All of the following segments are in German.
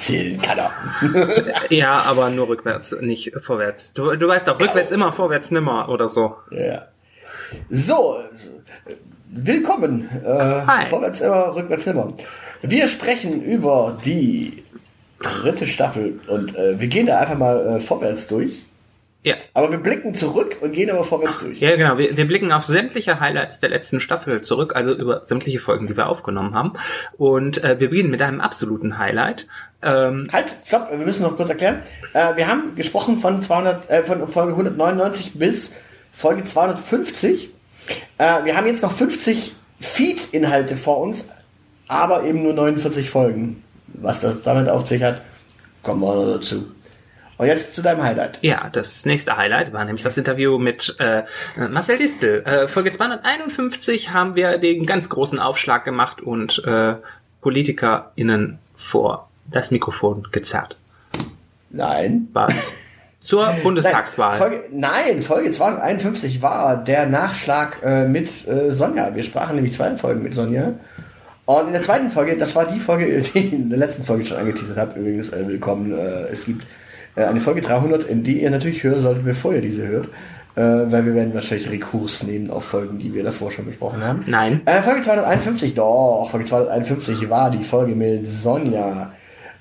Zählen kann er. Ja, aber nur rückwärts, nicht vorwärts. Du, du weißt doch, rückwärts immer, vorwärts nimmer oder so. Ja. So, willkommen. Äh, Hi. Vorwärts immer, rückwärts nimmer. Wir sprechen über die dritte Staffel und äh, wir gehen da einfach mal äh, vorwärts durch. Ja. Aber wir blicken zurück und gehen aber vorwärts durch. Ja, genau. Wir, wir blicken auf sämtliche Highlights der letzten Staffel zurück, also über sämtliche Folgen, die wir aufgenommen haben. Und äh, wir beginnen mit einem absoluten Highlight. Ähm, Halt, stopp, wir müssen noch kurz erklären. Äh, wir haben gesprochen von, 200, äh, von Folge 199 bis Folge 250. Äh, wir haben jetzt noch 50 Feed-Inhalte vor uns, aber eben nur 49 Folgen. Was das damit auf sich hat, kommen wir noch dazu. Und jetzt zu deinem Highlight. ja, das nächste Highlight war nämlich das Interview mit äh, Marcel Distel. Äh, Folge 251 haben wir den ganz großen Aufschlag gemacht und äh, PolitikerInnen vor das Mikrofon gezerrt. Nein. Was? Zur Bundestagswahl. Nein Folge, nein, Folge 251 war der Nachschlag äh, mit äh, Sonja. Wir sprachen nämlich zwei Folgen mit Sonja. Und in der zweiten Folge, das war die Folge, die ich in der letzten Folge schon angeteasert habe, übrigens, äh, willkommen. Äh, es gibt eine Folge 300, in die ihr natürlich hören solltet, bevor ihr diese hört. Äh, weil wir werden wahrscheinlich Rekurs nehmen auf Folgen, die wir davor schon besprochen haben. Nein. Äh, Folge 251, doch, Folge 251 war die Folge mit Sonja.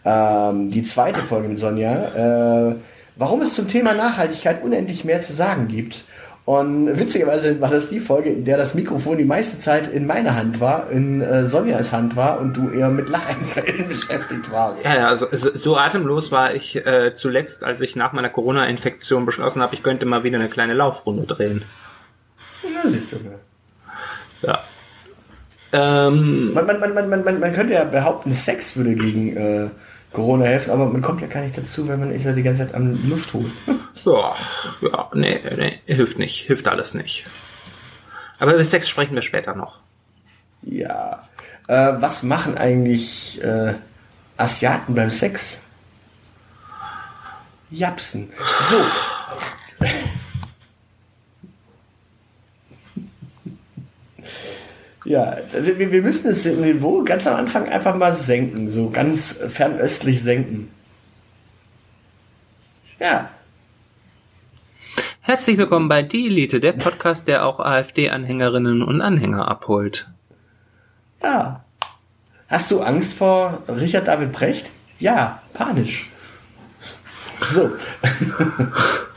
Ähm, die zweite Folge mit Sonja. Äh, warum es zum Thema Nachhaltigkeit unendlich mehr zu sagen gibt. Und witzigerweise war das die Folge, in der das Mikrofon die meiste Zeit in meiner Hand war, in äh, Sonjas Hand war und du eher mit Lacheinfällen beschäftigt warst. Ja, ja, also so, so atemlos war ich äh, zuletzt, als ich nach meiner Corona-Infektion beschlossen habe, ich könnte mal wieder eine kleine Laufrunde drehen. Ja, siehst du mal. Ja. Ähm, Man, man, man, man, man, man, man könnte ja behaupten, Sex würde gegen äh, Corona helfen, aber man kommt ja gar nicht dazu, wenn man da die ganze Zeit am Luft holt. ja, ja, nee, nee, hilft nicht, hilft alles nicht. Aber über Sex sprechen wir später noch. Ja. Äh, was machen eigentlich äh, Asiaten beim Sex? Japsen. So. Ja, wir, wir müssen das Niveau ganz am Anfang einfach mal senken, so ganz fernöstlich senken. Ja, Herzlich willkommen bei Die Elite, der Podcast, der auch AfD-Anhängerinnen und Anhänger abholt. ja. Hast du Angst vor Richard David Brecht? Ja, panisch. So.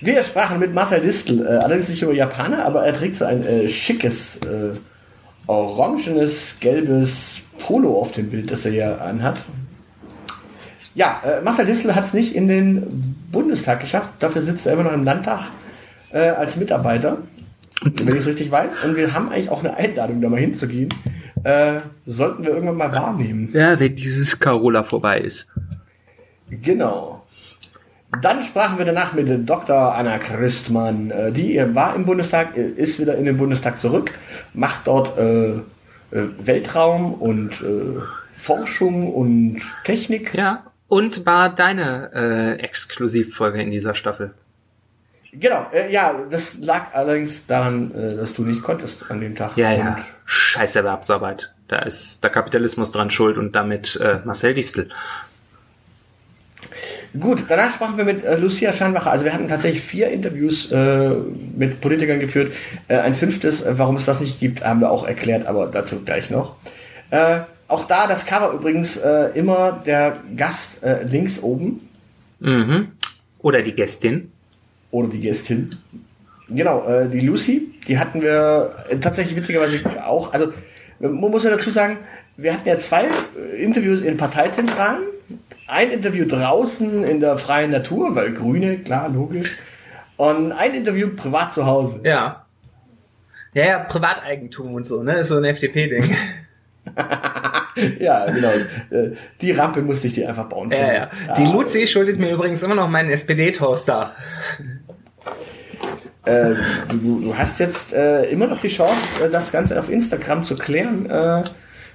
Wir sprachen mit Marcel Distel, äh, allerdings nicht über Japaner, aber er trägt so ein äh, schickes, äh, orangenes, gelbes Polo auf dem Bild, das er hier anhat. Ja, äh, Marcel Distel hat es nicht in den Bundestag geschafft, dafür sitzt er immer noch im Landtag äh, als Mitarbeiter, wenn ich es richtig weiß. Und wir haben eigentlich auch eine Einladung, da mal hinzugehen. Äh, sollten wir irgendwann mal wahrnehmen. Ja, wenn dieses Carola vorbei ist. Genau. Dann sprachen wir danach mit Dr. Anna Christmann. Äh, Die war im Bundestag, äh, ist wieder in den Bundestag zurück, macht dort äh, äh, Weltraum und äh, Forschung und Technik. Ja, und war deine äh, Exklusivfolge in dieser Staffel. Genau, äh, ja, das lag allerdings daran, äh, dass du nicht konntest an dem Tag. Ja, ja. Scheiß Erwerbsarbeit. Da ist der Kapitalismus dran schuld und damit äh, Marcel Distel. Gut, danach sprachen wir mit äh, Lucia Schanwacher. Also wir hatten tatsächlich vier Interviews äh, mit Politikern geführt. Äh, ein fünftes, äh, warum es das nicht gibt, haben wir auch erklärt, aber dazu gleich noch. Äh, auch da das Cover übrigens äh, immer der Gast äh, links oben. Mhm. Oder die Gästin. Oder die Gästin. Genau, äh, die Lucy, die hatten wir äh, tatsächlich witzigerweise auch. Also, man muss ja dazu sagen, wir hatten ja zwei äh, Interviews in Parteizentralen. Ein Interview draußen in der freien Natur, weil Grüne, klar, logisch. Und ein Interview privat zu Hause. Ja. Ja, ja, Privateigentum und so, ne? Ist so ein FDP-Ding. ja, genau. Äh, Die Rampe musste ich dir einfach bauen. Ja, ja. Die Luzi schuldet mir übrigens immer noch meinen SPD-Toaster. Äh, du, du hast jetzt äh, immer noch die Chance, äh, das Ganze auf Instagram zu klären. Äh,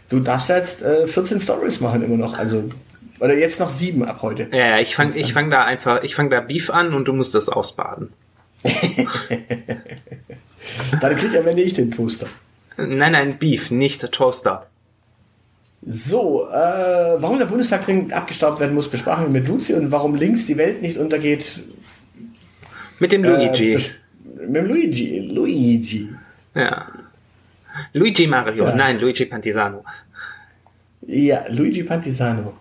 du darfst jetzt äh, 14 Stories machen immer noch. Also, oder jetzt noch sieben ab heute. Ja, ja, ich fang, ich fang da einfach, ich fang da Beef an und du musst das ausbaden. Dann kriegt am Ende ich den Toaster. Nein, nein, Beef, nicht Toaster. So, äh, warum der Bundestag dringend abgestaubt werden muss, besprachen wir mit Luzi und warum links die Welt nicht untergeht. Mit dem Luigi. Äh, mit dem Luigi. Luigi. ja. Luigi Mario, Ja. nein, Luigi Pantisano. Ja, Luigi Pantisano.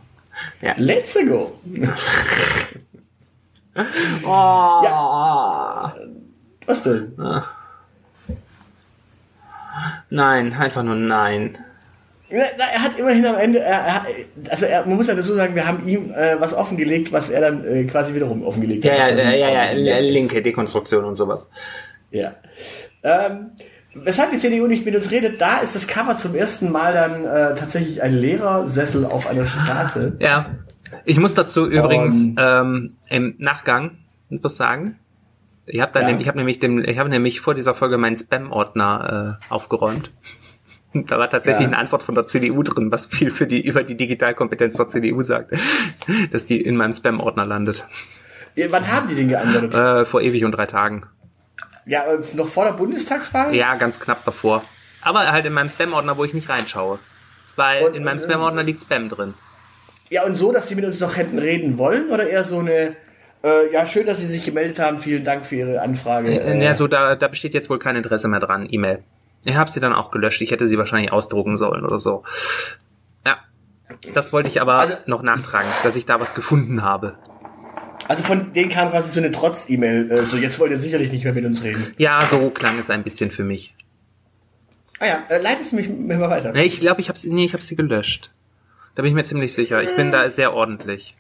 Ja. Let's go. Oh. Was denn? Nein, einfach nur nein. Ja, Er hat immerhin am Ende, er, also er, man muss ja dazu sagen, wir haben ihm äh, was offengelegt, was er dann äh, quasi wiederum offengelegt Ja, hat. ja, ja, ja, ja linke Dekonstruktion und sowas. Ja. Ähm, weshalb die CDU nicht mit uns redet, da ist das Cover zum ersten Mal dann äh, tatsächlich ein Lehrersessel auf einer Straße. Ja. Ich muss dazu übrigens ähm, im Nachgang etwas sagen. Ich habe Ja. ich habe nämlich dem, ich habe nämlich vor dieser Folge meinen Spam-Ordner äh, aufgeräumt. Da war tatsächlich Ja. eine Antwort von der CDU drin, was viel für die über die Digitalkompetenz der CDU sagt, dass die in meinem Spam-Ordner landet. Ja, wann haben die den geantwortet? Äh, vor ewig und drei Tagen. Ja, äh, noch vor der Bundestagswahl? Ja, ganz knapp davor. Aber halt in meinem Spam-Ordner, wo ich nicht reinschaue. Weil Und, in meinem äh, Spam-Ordner liegt Spam drin. Ja, und so, dass sie mit uns noch hätten reden wollen? Oder eher so eine, äh, ja, schön, dass Sie sich gemeldet haben, vielen Dank für Ihre Anfrage. Äh, ja, so da, da besteht jetzt wohl kein Interesse mehr dran, E-Mail. Ich habe sie dann auch gelöscht. Ich hätte sie wahrscheinlich ausdrucken sollen oder so. Ja, das wollte ich aber Also- noch nachtragen, dass ich da was gefunden habe. Also von denen kam quasi so eine Trotz-E-Mail, äh, so jetzt wollt ihr sicherlich nicht mehr mit uns reden. Ja, so klang es ein bisschen für mich. Ah ja, äh, leitest du mich, mich mal weiter. Nee, ich glaube, ich habe sie, nee, ich habe sie gelöscht. Da bin ich mir ziemlich sicher. Ich bin da sehr ordentlich.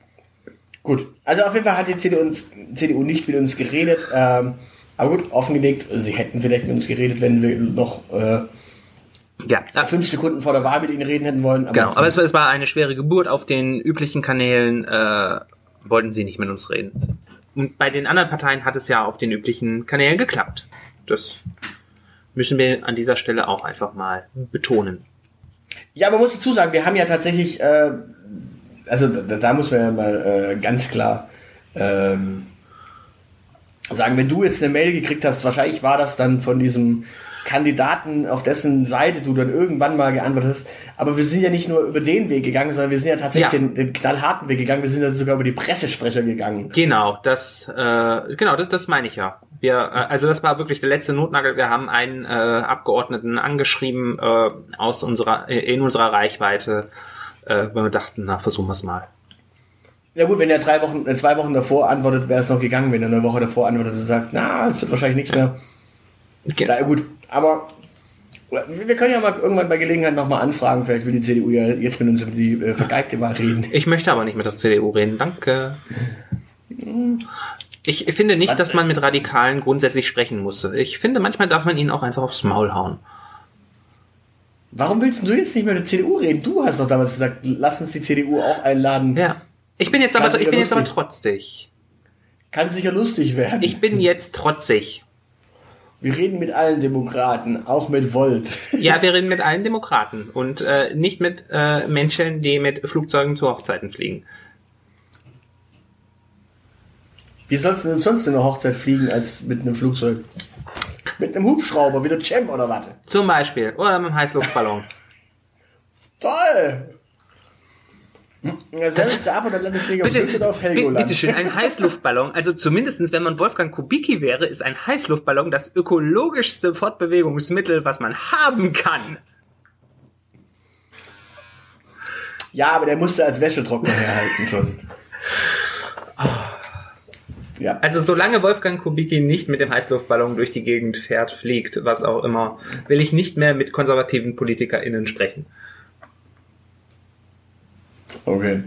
Gut, also auf jeden Fall hat die CDU, uns, CDU nicht mit uns geredet. Ähm, aber gut, offengelegt, sie hätten vielleicht mit uns geredet, wenn wir noch äh, Ja, ja fünf Sekunden vor der Wahl mit ihnen reden hätten wollen. Aber genau. Aber es, war- es war eine schwere Geburt. Auf den üblichen Kanälen äh, wollten sie nicht mit uns reden. Und bei den anderen Parteien hat es ja auf den üblichen Kanälen geklappt. Das müssen wir an dieser Stelle auch einfach mal betonen. Ja, man muss dazu sagen, wir haben ja tatsächlich, äh, also da, da muss man ja mal äh, ganz klar ähm, sagen, wenn du jetzt eine Mail gekriegt hast, wahrscheinlich war das dann von diesem Kandidaten, auf dessen Seite du dann irgendwann mal geantwortet hast. Aber wir sind ja nicht nur über den Weg gegangen, sondern wir sind ja tatsächlich Ja. Den, den knallharten Weg gegangen. Wir sind ja sogar über die Pressesprecher gegangen. Genau, das, äh, genau, das, das meine ich ja. Wir, äh, also das war wirklich der letzte Notnagel. Wir haben einen äh, Abgeordneten angeschrieben äh, aus unserer, äh, in unserer Reichweite, äh, weil wir dachten, na, versuchen wir es mal. Ja gut, wenn er drei Wochen, äh, zwei Wochen davor antwortet, wäre es noch gegangen. Wenn er eine Woche davor antwortet und sagt, na, es wird wahrscheinlich nichts mehr. Ge- Na gut, aber wir können ja mal irgendwann bei Gelegenheit nochmal anfragen. Vielleicht will die CDU ja jetzt mit uns über die äh, vergeigte Wahl reden. Ich möchte aber nicht mit der CDU reden, danke. Ich finde nicht, dass man mit Radikalen grundsätzlich sprechen muss. Ich finde, manchmal darf man ihnen auch einfach aufs Maul hauen. Warum willst du jetzt nicht mehr mit der CDU reden? Du hast doch damals gesagt, lass uns die CDU auch einladen. Ja. Ich bin jetzt Kann aber, ich bin jetzt aber trotzig. Kann sicher lustig werden. Ich bin jetzt trotzig. Wir reden mit allen Demokraten, auch mit Volt. Ja, wir reden mit allen Demokraten und äh, nicht mit äh, Menschen, die mit Flugzeugen zu Hochzeiten fliegen. Wie sollst du denn sonst in eine Hochzeit fliegen als mit einem Flugzeug? Mit einem Hubschrauber, wie der Cem oder was? Zum Beispiel. Oder mit einem Heißluftballon. Toll! Ja, selbst ab und dann landest du nicht auf Sylt oder auf bi- Helgoland. bitte schön, ein Heißluftballon. Also zumindestens, wenn man Wolfgang Kubicki wäre, ist ein Heißluftballon das ökologischste Fortbewegungsmittel, was man haben kann. Ja, aber der musste als Wäschetrockner herhalten schon. Ja. Also solange Wolfgang Kubicki nicht mit dem Heißluftballon durch die Gegend fährt, fliegt, was auch immer, will ich nicht mehr mit konservativen PolitikerInnen sprechen. Okay.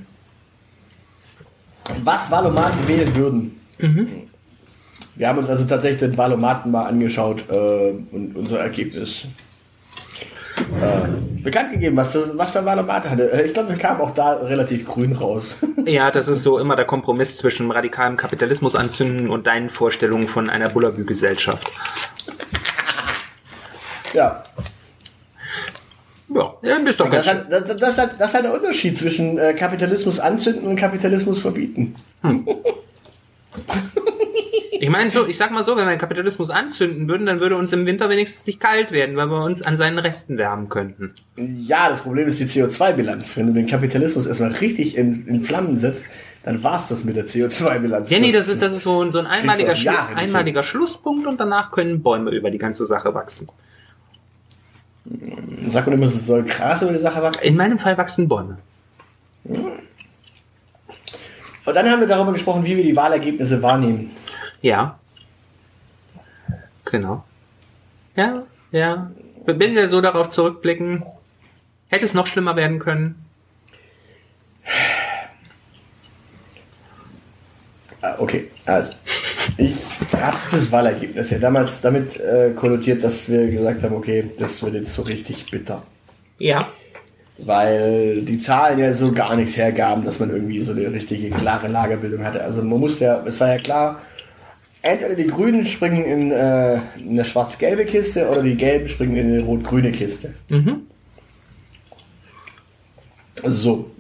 Was Wahlomaten wählen würden. Wir haben uns also tatsächlich den Wahlomaten mal angeschaut äh, und unser Ergebnis äh, bekannt gegeben, was, das, was der Wahlomat hatte. Äh, Ich glaube, wir kamen auch da relativ grün raus. Ja, das ist so immer der Kompromiss zwischen radikalem Kapitalismus anzünden und deinen Vorstellungen von einer Bullabü-Gesellschaft. ja, Ja, ja ist doch ganz das, schön. hat, das, das, hat, das hat der Unterschied zwischen äh, Kapitalismus anzünden und Kapitalismus verbieten. Ich meine, so, ich sag mal so, wenn wir den Kapitalismus anzünden würden, dann würde uns im Winter wenigstens nicht kalt werden, weil wir uns an seinen Resten wärmen könnten. Ja, das Problem ist die CO2-Bilanz. Wenn du den Kapitalismus erstmal richtig in, in Flammen setzt, dann war's das mit der CO2-Bilanz. Ja, nee, das ist, das ist so, so ein einmaliger, Schlu einmaliger Schlusspunkt und danach können Bäume über die ganze Sache wachsen. Sagt man immer, es soll Gras über die Sache wachsen. In meinem Fall wachsen Bäume. Und dann haben wir darüber gesprochen, wie wir die Wahlergebnisse wahrnehmen. Ja. Genau. Ja, ja. Wenn wir so darauf zurückblicken, hätte es noch schlimmer werden können. Ah, okay, also. Ich habe dieses Wahlergebnis ja damals damit äh, konnotiert, dass wir gesagt haben, okay, das wird jetzt so richtig bitter. Ja. Weil die Zahlen ja so gar nichts hergaben, dass man irgendwie so eine richtige, klare Lagerbildung hatte. Also man musste ja, es war ja klar, entweder die Grünen springen in äh, eine schwarz-gelbe Kiste oder die Gelben springen in eine rot-grüne Kiste. Mhm. So.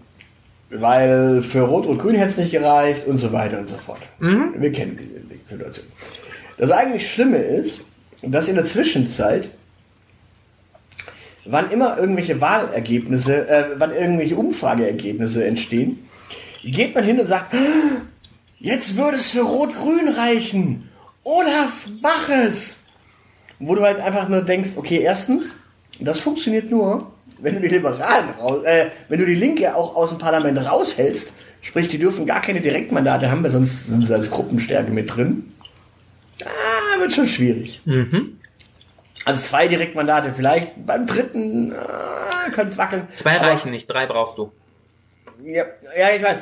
Weil für Rot und Grün hätte es nicht gereicht und so weiter und so fort. Wir kennen die Situation. Das eigentlich Schlimme ist, dass in der Zwischenzeit, wann immer irgendwelche Wahlergebnisse, äh, wann irgendwelche Umfrageergebnisse entstehen, geht man hin und sagt, jetzt würde es für Rot-Grün reichen. Olaf, mach es! Wo du halt einfach nur denkst, okay, erstens, das funktioniert nur, wenn du die Liberalen raus, äh, wenn du die Linke auch aus dem Parlament raushältst, sprich, die dürfen gar keine Direktmandate haben, weil sonst sind sie als Gruppenstärke mit drin. Ah, wird schon schwierig. Mhm. Also zwei Direktmandate vielleicht, beim dritten äh, könnte wackeln. Zwei Aber- reichen nicht, drei brauchst du. Ja, ja, ich weiß.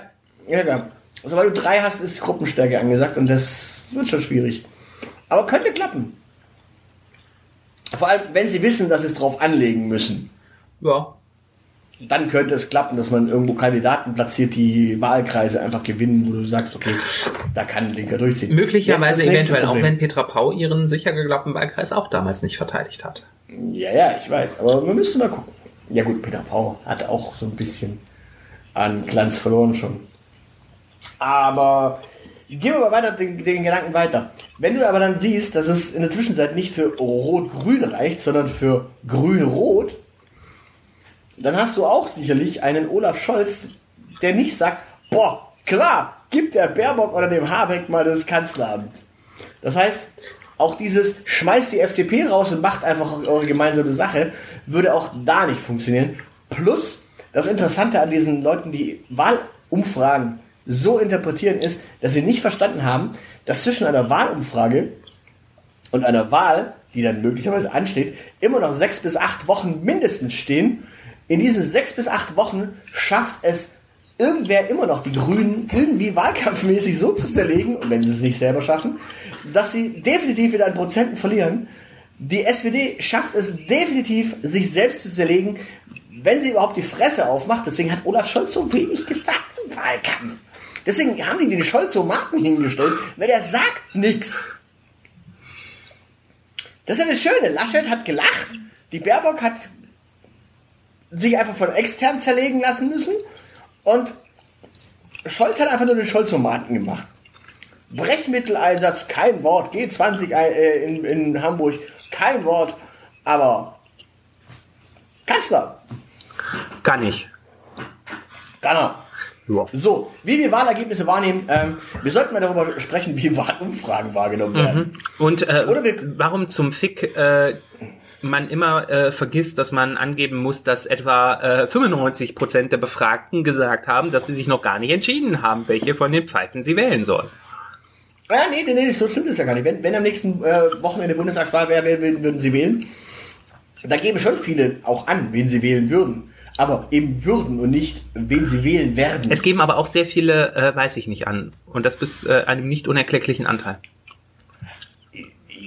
Ja, klar. Also, weil du drei hast, ist Gruppenstärke angesagt und das wird schon schwierig. Aber könnte klappen. Vor allem, wenn sie wissen, dass sie es drauf anlegen müssen. Ja. Dann könnte es klappen, dass man irgendwo Kandidaten platziert, die Wahlkreise einfach gewinnen, wo du sagst, okay, da kann ein Linker durchziehen. Möglicherweise eventuell auch, wenn Petra Pau ihren sicher geglaubten Wahlkreis auch damals nicht verteidigt hat. Ja, ja, ich weiß. Aber wir müssen mal gucken. Ja gut, Peter Pau hat auch so ein bisschen an Glanz verloren schon. Aber gehen wir mal weiter, den, den Gedanken weiter. Wenn du aber dann siehst, dass es in der Zwischenzeit nicht für Rot-Grün reicht, sondern für Grün-Rot, dann hast du auch sicherlich einen Olaf Scholz, der nicht sagt, boah, klar, gibt der Baerbock oder dem Habeck mal das Kanzleramt. Das heißt, auch dieses schmeißt die FDP raus und macht einfach eure gemeinsame Sache, würde auch da nicht funktionieren. Plus, das Interessante an diesen Leuten, die Wahlumfragen so interpretieren, ist, dass sie nicht verstanden haben, dass zwischen einer Wahlumfrage und einer Wahl, die dann möglicherweise ansteht, immer noch sechs bis acht Wochen mindestens stehen. In diesen sechs bis acht Wochen schafft es irgendwer immer noch die Grünen irgendwie wahlkampfmäßig so zu zerlegen, und wenn sie es nicht selber schaffen, dass sie definitiv wieder an Prozenten verlieren. Die SPD schafft es definitiv, sich selbst zu zerlegen, wenn sie überhaupt die Fresse aufmacht. Deswegen hat Olaf Scholz so wenig gesagt im Wahlkampf. Deswegen haben die den Scholz-Marken hingestellt, weil der sagt nichts. Das ist ja das Schöne. Laschet hat gelacht, die Baerbock hat sich einfach von extern zerlegen lassen müssen und Scholz hat einfach nur den Scholzomaten gemacht. Brechmitteleinsatz, kein Wort. G20 äh, in, in Hamburg, kein Wort. Aber Kanzler, Kann ich. kann er. Ja. So, wie wir Wahlergebnisse wahrnehmen, ähm, wir sollten mal darüber sprechen, wie Wahlumfragen wahrgenommen werden. Und äh, Oder wir- warum zum Fick äh, man immer äh, vergisst, dass man angeben muss, dass etwa äh, 95 Prozent der Befragten gesagt haben, dass sie sich noch gar nicht entschieden haben, welche von den Pfeifen sie wählen sollen. Ja, nee, nee, nee, so stimmt es ja gar nicht. Wenn, wenn am nächsten äh, Wochenende Bundestagswahl wäre, wer, wen würden Sie wählen? Da geben schon viele auch an, wen sie wählen würden. Aber eben würden und nicht, wen sie wählen werden. Es geben aber auch sehr viele, äh, weiß ich nicht, an. Und das bis äh, einem nicht unerklärlichen Anteil.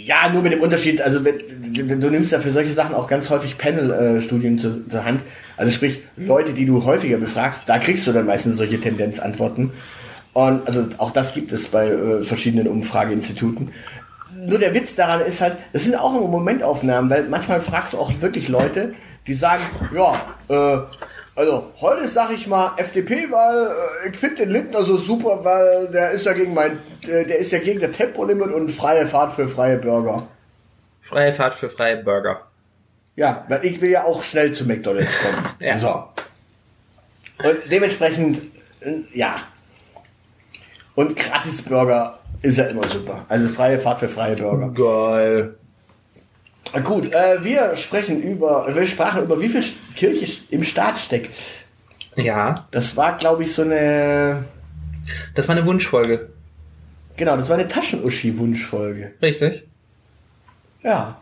Ja, nur mit dem Unterschied, also du, nimmst ja für solche Sachen auch ganz häufig Panel-Studien zur, zur Hand. Also sprich, Leute, die du häufiger befragst, da kriegst du dann meistens solche Tendenzantworten. Und also auch das gibt es bei äh, verschiedenen Umfrageinstituten. Nur der Witz daran ist halt, das sind auch immer Momentaufnahmen, weil manchmal fragst du auch wirklich Leute, die sagen, ja, äh, also heute sag ich mal FDP, weil äh, ich finde den Lindner so super, weil der ist ja gegen mein, äh, der ist ja gegen das Tempolimit und freie Fahrt für freie Bürger. Freie Fahrt für freie Bürger. Ja, weil ich will ja auch schnell zu McDonalds kommen. Ja. So. Und dementsprechend, äh, ja. Und Gratisburger ist ja immer super. Also freie Fahrt für freie Bürger. Geil. Gut, äh, wir sprechen über, wir sprachen über wie viel Kirche im Staat steckt. Ja, Das war, glaube ich, so eine, das war eine Wunschfolge. genau, das war eine Taschenuschi-Wunschfolge. Richtig. Ja.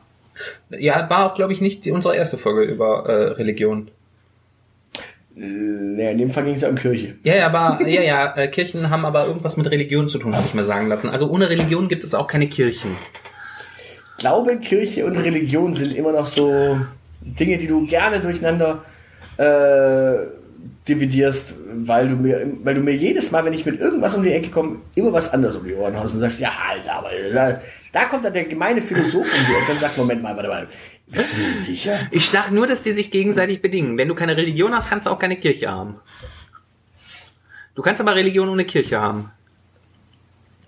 Ja, war auch, glaube ich, nicht unsere erste Folge über äh, Religion. Äh, nee, in dem Fall ging es ja um Kirche. Ja, ja, aber ja, ja, äh, Kirchen haben aber irgendwas mit Religion zu tun, habe ich mal sagen lassen. Also ohne Religion gibt es auch keine Kirchen. Glaube, Kirche und Religion sind immer noch so Dinge, die du gerne durcheinander äh, dividierst, weil du mir, weil du mir jedes Mal, wenn ich mit irgendwas um die Ecke komme, immer was anderes um die Ohren haust und sagst, ja, Alter, aber da, da kommt dann der gemeine Philosoph um dir und dann sagt, Moment mal, warte mal, bist du dir sicher? Ich sag nur, dass die sich gegenseitig bedingen. Wenn du keine Religion hast, kannst du auch keine Kirche haben. Du kannst aber Religion ohne Kirche haben.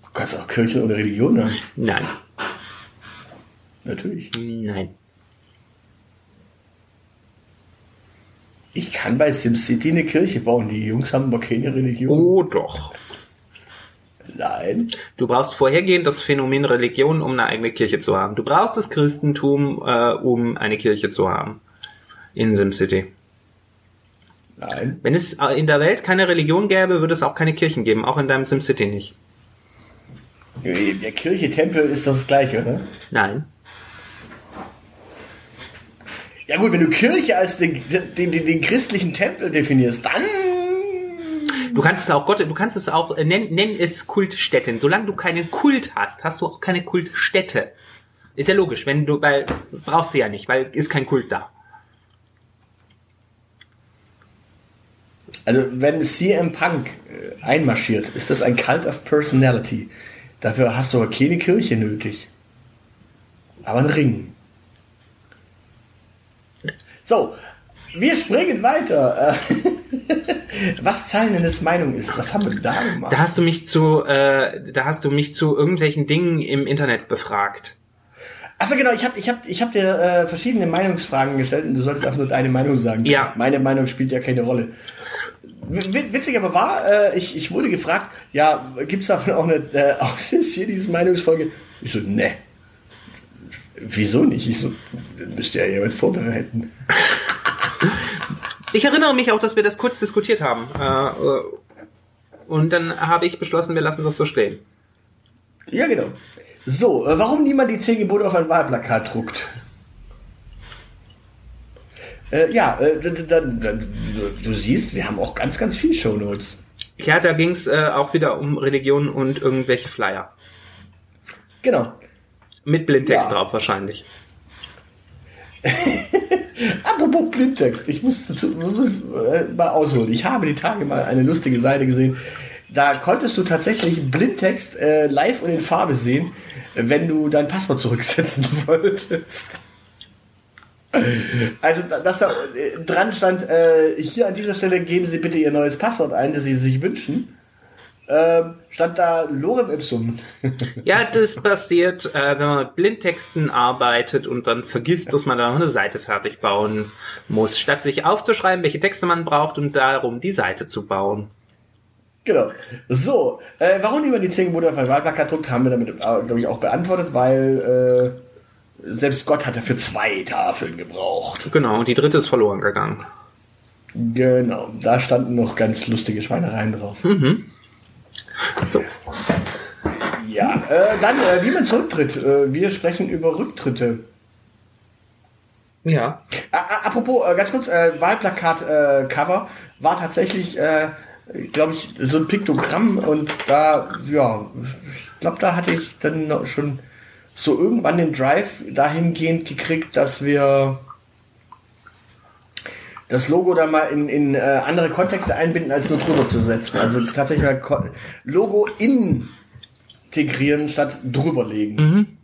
Du kannst auch Kirche oder Religion haben. Nein. Natürlich. Nein. Ich kann bei SimCity eine Kirche bauen. Die Jungs haben aber keine Religion. Oh doch. Nein. Du brauchst vorhergehend das Phänomen Religion, um eine eigene Kirche zu haben. Du brauchst das Christentum, äh, um eine Kirche zu haben. In SimCity. Nein. Wenn es äh, in der Welt keine Religion gäbe, würde es auch keine Kirchen geben, auch in deinem SimCity nicht. Der Kirche, Tempel ist doch das gleiche, oder? Nein. Ja gut, wenn du Kirche als den, den, den, den christlichen Tempel definierst, dann... Du kannst es auch Gott, du kannst es auch äh, nenn, nenn es Kultstätten. Solange du keinen Kult hast, hast du auch keine Kultstätte. Ist ja logisch, wenn du, weil brauchst du ja nicht, weil ist kein Kult da. Also wenn CM Punk äh, einmarschiert, ist das ein Cult of Personality. Dafür hast du aber keine Kirche nötig. Aber einen Ring. So, wir springen weiter. Äh, Was Zeilendes Meinung ist, was haben wir da gemacht? Da hast du mich zu, äh, da hast du mich zu irgendwelchen Dingen im Internet befragt. Achso, genau, ich habe ich hab, ich hab dir äh, verschiedene Meinungsfragen gestellt und du solltest einfach nur deine Meinung sagen. Ja. Meine Meinung spielt ja keine Rolle. W- Witzig aber war, äh, ich, ich wurde gefragt, ja, gibt's davon auch eine äh, Aussicht hier, diese Meinungsfolge? Ich so, ne. Wieso nicht? Ich so, müsst ihr ja jemand vorbereiten. Ich erinnere mich auch, dass wir das kurz diskutiert haben. Äh, und dann habe ich beschlossen, wir lassen das so stehen. Ja, genau. So, äh, warum niemand die zehn Gebote auf ein Wahlplakat druckt? Äh, ja, äh, du siehst, wir haben auch ganz, ganz viel Shownotes. Ja, da ging es äh, auch wieder um Religion und irgendwelche Flyer. Genau. Mit Blindtext Ja. drauf wahrscheinlich. Apropos Blindtext, ich muss, muss äh, mal ausholen. Ich habe die Tage mal eine lustige Seite gesehen. Da konntest du tatsächlich Blindtext äh, live und in Farbe sehen, wenn du dein Passwort zurücksetzen wolltest. Also, da- dass da äh, dran stand, äh, hier an dieser Stelle geben Sie bitte Ihr neues Passwort ein, das Sie sich wünschen. Ähm, stand da Lorem Ipsum. Ja, das passiert, äh, wenn man mit Blindtexten arbeitet und dann vergisst, dass man da noch eine Seite fertig bauen muss, statt sich aufzuschreiben, welche Texte man braucht und darum die Seite zu bauen. Genau. So, äh, warum niemand die 10 Gebote Wahlplakat druckt, haben wir damit, äh, glaube ich, auch beantwortet, weil äh, selbst Gott hat dafür zwei Tafeln gebraucht. Genau, und die dritte ist verloren gegangen. Genau, da standen noch ganz lustige Schweinereien drauf. So. Ja, äh, dann, äh, wie man zurücktritt. Äh, wir sprechen über Rücktritte. Ja. Apropos, äh, ganz kurz, äh, Wahlplakat-Cover war tatsächlich, äh, glaube ich, so ein Piktogramm und da, ja, ich glaube, da hatte ich dann noch schon so irgendwann den Drive dahingehend gekriegt, dass wir das Logo da mal in, in äh, andere Kontexte einbinden, als nur drüber zu setzen. Also tatsächlich mal Ko Logo integrieren statt drüberlegen.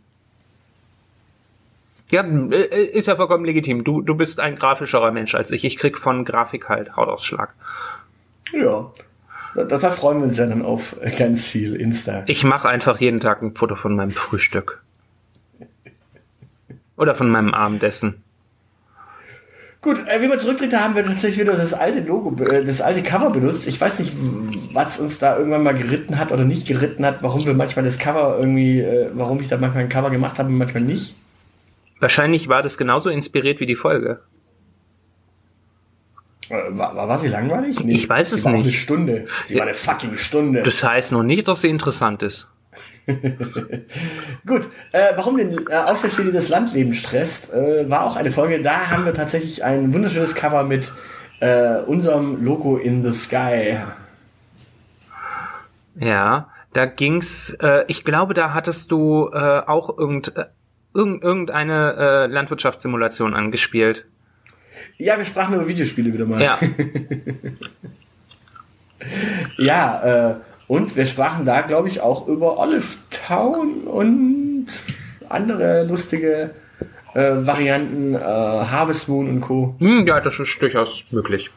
Ja, äh, ist ja vollkommen legitim. Du, du bist ein grafischerer Mensch als ich. Ich krieg von Grafik halt Hautausschlag. Ja. Da, da freuen wir uns ja dann auf ganz viel Insta. Ich mache einfach jeden Tag ein Foto von meinem Frühstück. Oder von meinem Abendessen. Gut, äh, wie wir zurücktritt, haben wir tatsächlich wieder das alte Logo, äh, das alte Cover benutzt. Ich weiß nicht, was uns da irgendwann mal geritten hat oder nicht geritten hat, warum wir manchmal das Cover irgendwie, äh, warum ich da manchmal ein Cover gemacht habe und manchmal nicht. Wahrscheinlich war das genauso inspiriert wie die Folge. Äh, War, war, war sie langweilig? Nee, Ich weiß es war nicht. Eine Stunde. Sie war eine fucking Stunde. Das heißt noch nicht, dass sie interessant ist. Gut, äh, warum den äh, Außerstelle das Landleben stresst, äh, war auch eine Folge. Da haben wir tatsächlich ein wunderschönes Cover mit äh, unserem Logo in the Sky. Ja, da ging's. Äh, ich glaube, da hattest du äh, auch irgend, äh, irgend, irgendeine äh, Landwirtschaftssimulation angespielt. Ja, wir sprachen über Videospiele wieder mal. Ja, Ja, äh, und wir sprachen da, glaube ich, auch über Olive Town und andere lustige äh, Varianten, äh, Harvest Moon und Co. hm, ja, das ist durchaus möglich.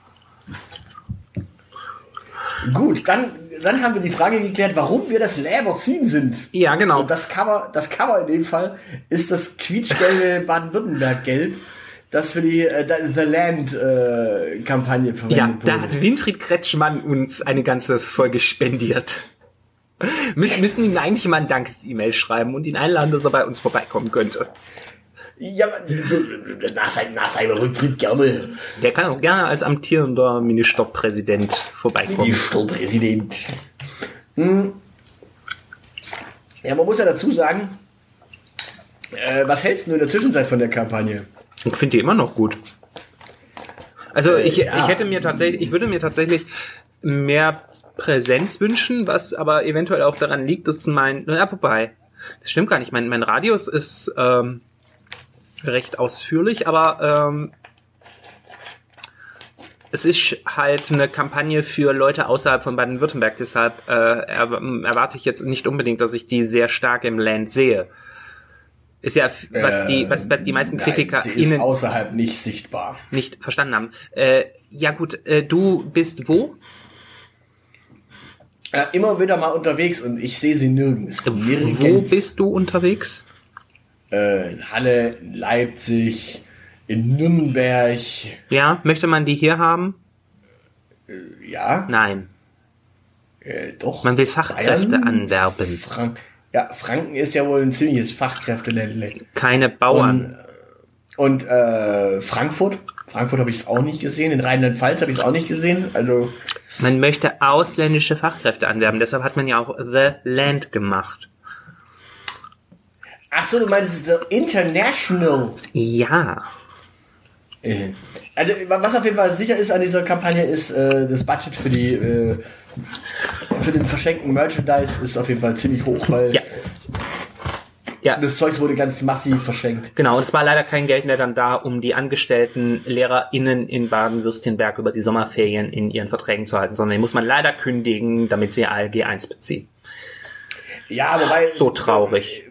Gut, dann, dann haben wir die Frage geklärt, warum wir das Läberzin sind. Ja, genau. Und das Cover, das Cover in dem Fall ist das quietschgelbe Baden-Württemberg-Gelb, das für die äh, The Land-Kampagne verwendet Ja, wurde. da hat Winfried Kretschmann uns eine ganze Folge spendiert. Müssen, müssen ihm eigentlich mal ein Dankes-E-Mail schreiben und ihn einladen, dass er bei uns vorbeikommen könnte. ja, aber, nach seinem, nach seinem Rücktritt gerne. Der kann auch gerne als amtierender Ministerpräsident vorbeikommen. Ministerpräsident. Hm. Ja, man muss ja dazu sagen, äh, was hältst du in der Zwischenzeit von der Kampagne? Ich finde die immer noch gut. Also Äh, ich, ja. ich hätte mir tatsächlich, ich würde mir tatsächlich mehr Präsenz wünschen, was aber eventuell auch daran liegt, dass mein, ja, wobei, das stimmt gar nicht, mein, mein Radius ist ähm, recht ausführlich, aber ähm, es ist halt eine Kampagne für Leute außerhalb von Baden-Württemberg, deshalb äh, er, erwarte ich jetzt nicht unbedingt, dass ich die sehr stark im Land sehe. Ist ja, was die, was, was die meisten Äh, Nein, Kritiker sie ist außerhalb nicht sichtbar. nicht verstanden haben. Äh, ja gut, äh, du bist wo? Äh, immer wieder mal unterwegs und ich sehe sie nirgends. Wo Nirgends. bist du unterwegs? Äh, in Halle, in Leipzig, in Nürnberg. Ja, möchte man die hier haben? Ja, Nein. äh, doch. Man will Fachkräfte Bayern, anwerben. Frank ja, Franken ist ja wohl ein ziemliches Fachkräfteländle. Keine Bauern. Und äh, Frankfurt. Frankfurt habe ich auch nicht gesehen. In Rheinland-Pfalz habe ich es auch nicht gesehen. Also Man möchte ausländische Fachkräfte anwerben. Deshalb hat man ja auch The Land gemacht. Ach so, du meinst es so international. Ja. Äh, Also was auf jeden Fall sicher ist an dieser Kampagne ist äh, das Budget für die äh, für den verschenkten Merchandise ist auf jeden Fall ziemlich hoch, weil Ja. Ja, das Zeugs wurde ganz massiv verschenkt. genau. Es war leider kein Geld mehr dann da, um die angestellten LehrerInnen in Baden-Württemberg über die Sommerferien in ihren Verträgen zu halten, sondern die muss man leider kündigen, damit sie ALG 1 beziehen. Ja, wobei So traurig.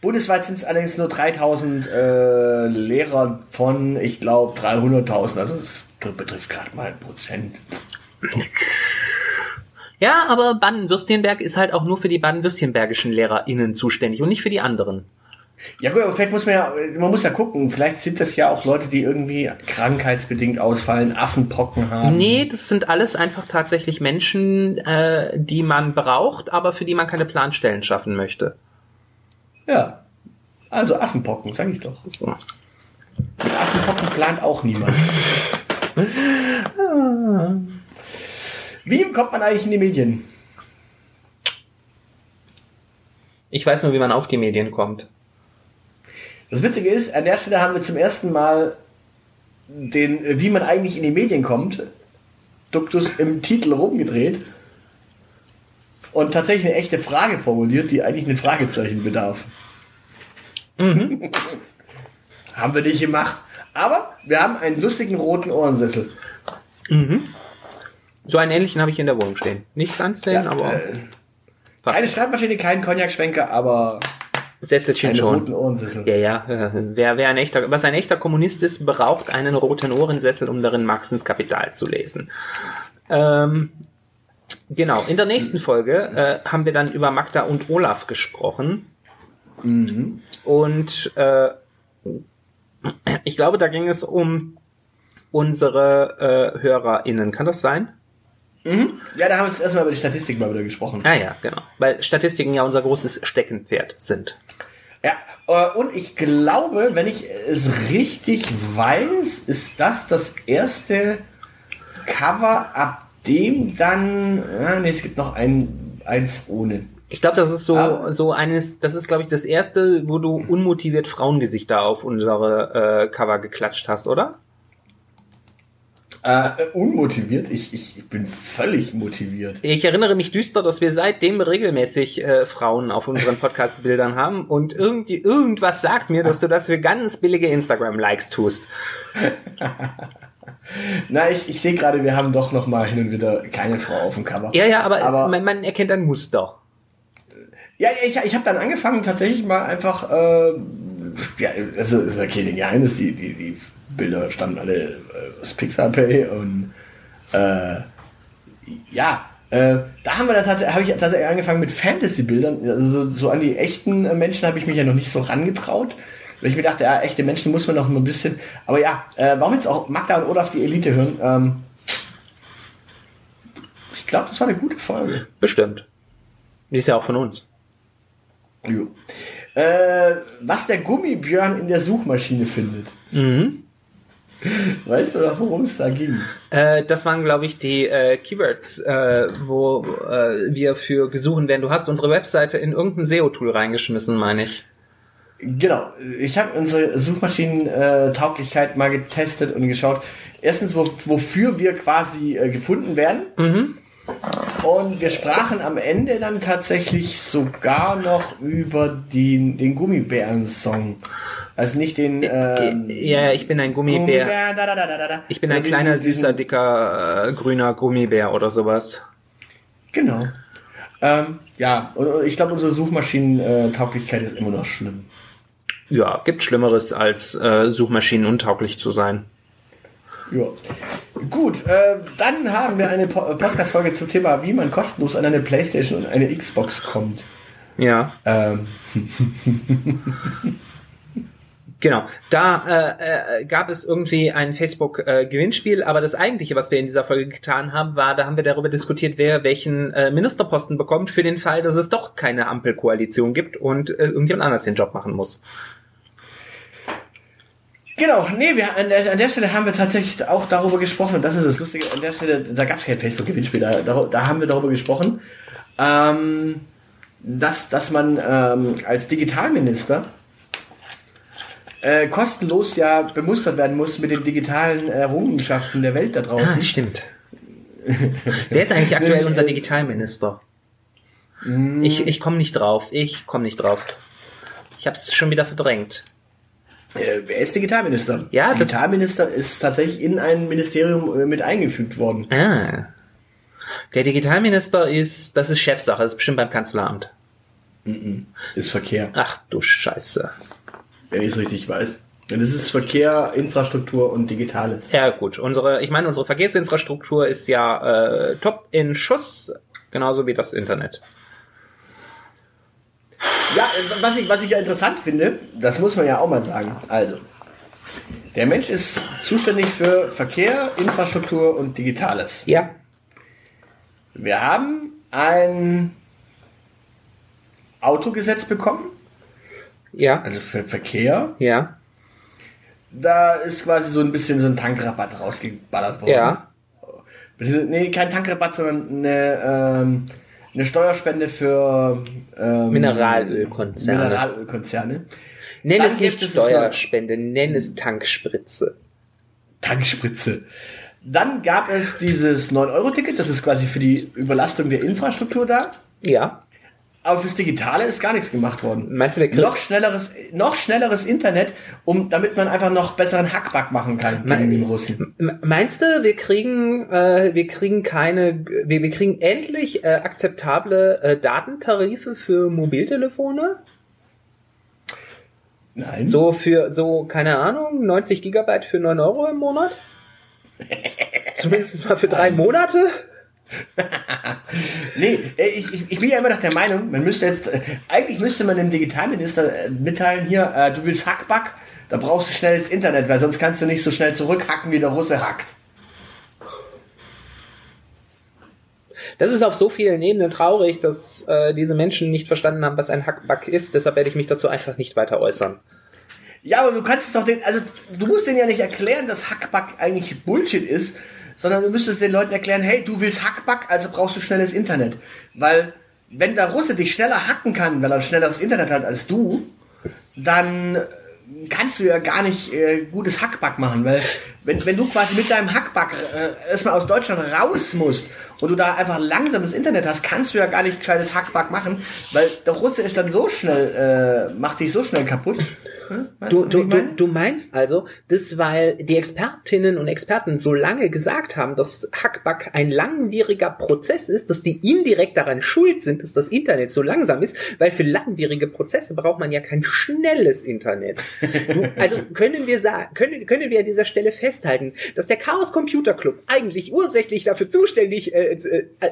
Bundesweit sind es allerdings nur 3000 äh, Lehrer von, ich glaube, 300.000. Also das betrifft gerade mal ein Prozent. Ja, aber Baden-Württemberg ist halt auch nur für die baden-württembergischen LehrerInnen zuständig und nicht für die anderen. Ja gut, aber vielleicht muss man ja, man muss ja gucken, vielleicht sind das ja auch Leute, die irgendwie krankheitsbedingt ausfallen, Affenpocken haben. Nee, das sind alles einfach tatsächlich Menschen, äh, die man braucht, aber für die man keine Planstellen schaffen möchte. Ja. Also Affenpocken, sag ich doch. Mit Affenpocken plant auch niemand. Wie kommt man eigentlich in die Medien? Ich weiß nur, wie man auf die Medien kommt. Das Witzige ist, an der Stelle haben wir zum ersten Mal den, wie man eigentlich in die Medien kommt, Duktus im Titel rumgedreht und tatsächlich eine echte Frage formuliert, die eigentlich ein Fragezeichen bedarf. haben wir nicht gemacht. Aber wir haben einen lustigen roten Ohrensessel. So einen ähnlichen habe ich in der Wohnung stehen. Nicht ganz den, Ja, aber äh, keine Schreibmaschine, kein Cognac-Schwenker, aber Sesselchen schon. Ohrensessel. Ja, ja. Wer, wer ein echter, was ein echter Kommunist ist, braucht einen roten Ohrensessel, um darin Marxens Kapital zu lesen. Ähm, genau. In der nächsten Folge äh, haben wir dann über Magda und Olaf gesprochen. Und äh, ich glaube, da ging es um unsere äh, HörerInnen. Kann das sein? Ja, da haben wir jetzt erstmal über die Statistik mal wieder gesprochen. Ah ja, genau. Weil Statistiken ja unser großes Steckenpferd sind. Ja, äh, und ich glaube, wenn ich es richtig weiß, ist das das erste Cover, ab dem dann, ja, nee, es gibt noch ein, eins ohne. Ich glaube, das ist so, Ah. so eines, das ist, glaube ich, das erste, wo du unmotiviert Frauengesichter auf unsere äh, Cover geklatscht hast, oder? Äh, unmotiviert? Ich, ich, ich bin völlig motiviert. Ich erinnere mich düster, dass wir seitdem regelmäßig äh, Frauen auf unseren Podcast-Bildern haben und irgendwie irgendwas sagt mir, dass du das für ganz billige Instagram-Likes tust. Na, ich, ich sehe gerade, wir haben doch noch mal hin und wieder keine Frau auf dem Cover. Ja, ja, aber, Aber- man, man erkennt ein Muster. Ja, ich, ich habe dann angefangen, tatsächlich mal einfach, äh, ja, also ist ja kein Geheimnis, die, die, die Bilder stammen alle äh, aus Pixabay und äh, ja, äh, da haben wir dann tatsächlich, habe ich tatsächlich angefangen mit Fantasy-Bildern. Also so, so an die echten äh, Menschen habe ich mich ja noch nicht so rangetraut. Weil ich mir dachte, ja, echte Menschen muss man noch ein bisschen. Aber ja, äh, warum jetzt auch Magda und Olaf die Elite hören? Ähm, ich glaube, das war eine gute Folge. Bestimmt. Die ist ja auch von uns. Jo. Äh, was der Gummibjörn in der Suchmaschine findet. Weißt du noch, worum es da ging? Äh, das waren, glaube ich, die äh, Keywords, äh, wo äh, wir für gesuchen werden. Du hast unsere Webseite in irgendein SEO-Tool reingeschmissen, meine ich. Genau, ich habe unsere Suchmaschinen-Tauglichkeit mal getestet und geschaut. Erstens, wo, wofür wir quasi äh, gefunden werden. Und wir sprachen am Ende dann tatsächlich sogar noch über den, den Gummibären-Song. Also nicht den. Ähm, ja, ich bin ein Gummibär. Gummibären, da, da, da. Ich bin ein diesen- kleiner, süßer, dicker, äh, grüner Gummibär oder sowas. Genau. Ähm, ja, und ich glaube, unsere Suchmaschinen-Tauglichkeit ist immer noch schlimm. Ja, gibt Schlimmeres, als äh, Suchmaschinen untauglich zu sein. Ja. Gut, äh, dann haben wir eine Po- Podcast-Folge zum Thema, wie man kostenlos an eine Playstation und eine Xbox kommt. Ja, Ähm, genau. Da äh, äh, gab es irgendwie ein Facebook-Gewinnspiel, aber das eigentliche, was wir in dieser Folge getan haben, war, da haben wir darüber diskutiert, wer welchen äh, Ministerposten bekommt, für den Fall, dass es doch keine Ampelkoalition gibt und äh, irgendjemand anders den Job machen muss. Genau, nee, wir, an, der, an der Stelle haben wir tatsächlich auch darüber gesprochen, und das ist das Lustige, an der Stelle, da gab es kein Facebook-Gewinnspiel, da, da, da haben wir darüber gesprochen, ähm, dass, dass man ähm, als Digitalminister äh, kostenlos ja bemustert werden muss mit den digitalen Errungenschaften der Welt da draußen. Ah, stimmt. Wer ist eigentlich aktuell unser Digitalminister? Ich, ich komme nicht drauf. Ich komme nicht drauf. Ich habe es schon wieder verdrängt. Äh, wer ist Digitalminister? Ja, Digitalminister ist tatsächlich in ein Ministerium äh, mit eingefügt worden. Ah. Der Digitalminister ist, das ist Chefsache, das ist bestimmt beim Kanzleramt. Ist Verkehr, Ach du Scheiße. wenn ich es richtig weiß. Das ist Verkehr, Infrastruktur und Digitales. Ja gut, unsere, ich meine, unsere Verkehrsinfrastruktur ist ja äh, top in Schuss, genauso wie das Internet. Ja, äh, was ich, was ich ja interessant finde, das muss man ja auch mal sagen. Also, der Mensch ist zuständig für Verkehr, Infrastruktur und Digitales. Ja. Wir haben ein Autogesetz bekommen, Ja. also für Verkehr. Ja. Da ist quasi so ein bisschen so ein Tankrabatt rausgeballert worden. Ja. Nee, kein Tankrabatt, sondern eine, ähm, eine Steuerspende für ähm, Mineralölkonzerne. Mineralölkonzerne. Nenn Dann es nicht gibt es Steuerspende, nenn es Tankspritze. Tankspritze. Dann gab es dieses 9-Euro-Ticket, das ist quasi für die Überlastung der Infrastruktur da. Ja. Aber fürs Digitale ist gar nichts gemacht worden. Meinst du, wir kriegen- noch schnelleres, noch schnelleres Internet, um, damit man einfach noch besseren Hackback machen kann Mein- gegen den Russen. Meinst du, wir kriegen, äh, wir kriegen keine, wir, wir kriegen endlich äh, akzeptable äh, Datentarife für Mobiltelefone? Nein. So für, so, keine Ahnung, 90 Gigabyte für 9 Euro im Monat? Zumindest mal für drei Monate? Nee, äh, ich, ich, ich bin ja immer noch der Meinung, man müsste jetzt, äh, eigentlich müsste man dem Digitalminister äh, mitteilen, hier, äh, du willst Hackback, da brauchst du schnelles Internet, weil sonst kannst du nicht so schnell zurückhacken, wie der Russe hackt. Das ist auf so vielen Ebenen traurig, dass äh, diese Menschen nicht verstanden haben, was ein Hackback ist. Deshalb werde ich mich dazu einfach nicht weiter äußern. Ja, aber du kannst es doch den, also du musst denen ja nicht erklären, dass Hackback eigentlich Bullshit ist, sondern du müsstest den Leuten erklären, hey, du willst Hackback, also brauchst du schnelles Internet. Weil, wenn der Russe dich schneller hacken kann, weil er ein schnelleres Internet hat als du, dann äh, kannst du ja gar nicht äh, gutes Hackback machen, weil wenn, wenn du quasi mit deinem Hackback äh, erstmal aus Deutschland raus musst und du da einfach langsames Internet hast, kannst du ja gar nicht gescheites Hackback machen, weil der Russe ist dann so schnell, äh, macht dich so schnell kaputt. Hm? Du, du, du, du meinst also, dass weil die Expertinnen und Experten so lange gesagt haben, dass Hackback ein langwieriger Prozess ist, dass die indirekt daran schuld sind, dass das Internet so langsam ist, weil für langwierige Prozesse braucht man ja kein schnelles Internet. Du, also können wir sagen, können, können wir an dieser Stelle festhalten, dass der Chaos Computer Club eigentlich ursächlich dafür zuständig äh, äh, äh,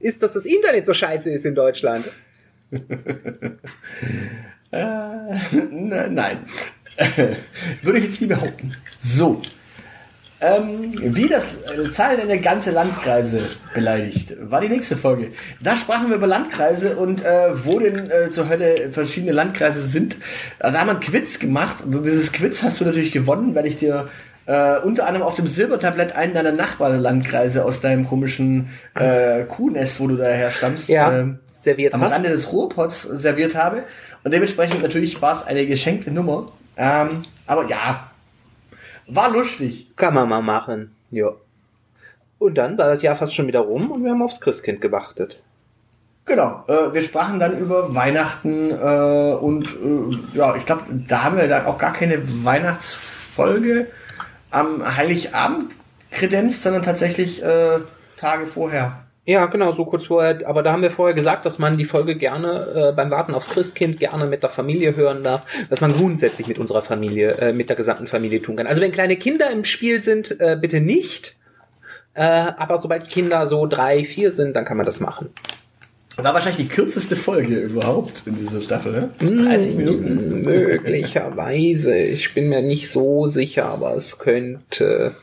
ist, dass das Internet so scheiße ist in Deutschland. Ne- Nein. Würde ich jetzt nie behaupten. So. Ähm, wie das äh, eine ganze Landkreise beleidigt, war die nächste Folge. Da sprachen wir über Landkreise und äh, wo denn äh, zur Hölle verschiedene Landkreise sind. Also da haben wir einen Quiz gemacht. Und dieses Quiz hast du natürlich gewonnen, weil ich dir äh, unter anderem auf dem Silbertablett einen deiner Nachbarlandkreise aus deinem komischen äh, Kuhnest, wo du daher stammst, Ja, ähm, serviert am hast. Rande des Ruhrpots serviert habe. Und dementsprechend natürlich war es eine geschenkte Nummer. Ähm, aber ja, war lustig. Kann man mal machen, ja. Und dann war das Jahr fast schon wieder rum und wir haben aufs Christkind gewartet. Genau, äh, wir sprachen dann über Weihnachten äh, und äh, ja, ich glaube, da haben wir dann auch gar keine Weihnachtsfolge am Heiligabend kredenzt, sondern tatsächlich äh, Tage vorher. Ja, genau, so kurz vorher. Aber da haben wir vorher gesagt, dass man die Folge gerne äh, beim Warten aufs Christkind gerne mit der Familie hören darf, dass man grundsätzlich mit unserer Familie, äh, mit der gesamten Familie tun kann. Also wenn kleine Kinder im Spiel sind, äh, bitte nicht. Äh, aber sobald die Kinder so drei, vier sind, dann kann man das machen. War wahrscheinlich die kürzeste Folge überhaupt in dieser Staffel, ne? 30 Minuten. Möglicherweise. Ich bin mir nicht so sicher, aber es könnte,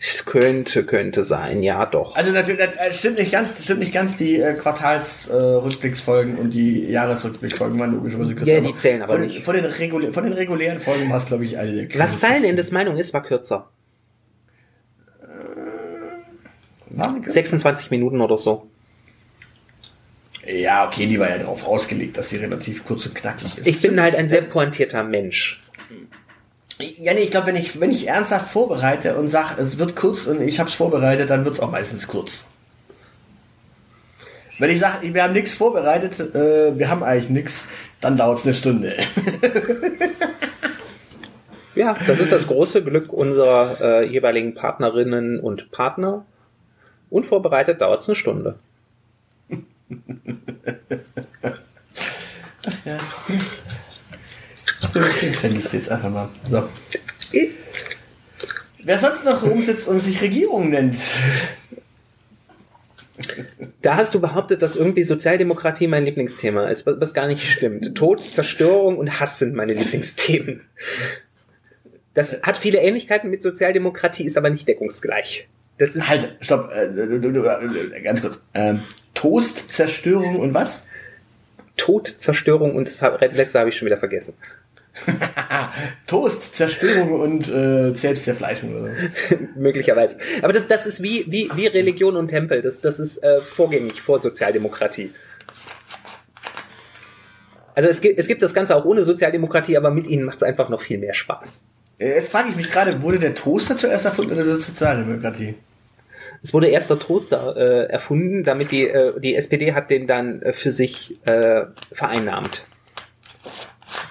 es könnte, könnte sein. Ja, doch. Also natürlich, das, äh, stimmt nicht ganz, stimmt nicht ganz die äh, Quartalsrückblicksfolgen äh, und die Jahresrückblicksfolgen waren logischerweise kürzer. Ja, die zählen aber von, nicht. Von den, regulä von den regulären Folgen war es, glaube ich, eine Was. Zeilen Endes Meinung ist, war kürzer. War sie kürzer? 26 Minuten oder so. Ja, okay, die war ja darauf ausgelegt, dass sie relativ kurz und knackig ist. Ich bin halt ein sehr pointierter Mensch. Ja, nee, ich glaube, wenn ich, wenn ich ernsthaft vorbereite und sage, es wird kurz und ich habe es vorbereitet, dann wird es auch meistens kurz. Wenn ich sage, wir haben nichts vorbereitet, äh, wir haben eigentlich nichts, dann dauert es eine Stunde. Ja, das ist das große Glück unserer äh, jeweiligen Partnerinnen und Partner. Unvorbereitet dauert es eine Stunde. Ja. Den fände ich jetzt einfach mal. So. Wer sonst noch rumsitzt und sich Regierung nennt. Da hast du behauptet, dass irgendwie Sozialdemokratie mein Lieblingsthema ist, was gar nicht stimmt. Tod, Zerstörung und Hass sind meine Lieblingsthemen. Das hat viele Ähnlichkeiten mit Sozialdemokratie, ist aber nicht deckungsgleich. Das ist Halt, stopp, äh, äh, ganz kurz. Ähm, Toast, Zerstörung und was? Tod, Zerstörung und das letzte habe ich schon wieder vergessen. Toast, Zerstörung und äh, Selbstzerfleischung oder so. Möglicherweise. Aber das, das ist wie, wie, wie Religion und Tempel. Das, das ist äh, vorgängig vor Sozialdemokratie. Also es gibt, es gibt das Ganze auch ohne Sozialdemokratie, aber mit ihnen macht es einfach noch viel mehr Spaß. Äh, Jetzt frage ich mich gerade, wurde der Toaster zuerst erfunden oder die Sozialdemokratie? Es wurde erst der Toaster äh, erfunden, damit die, äh, die SPD hat den dann äh, für sich äh, vereinnahmt.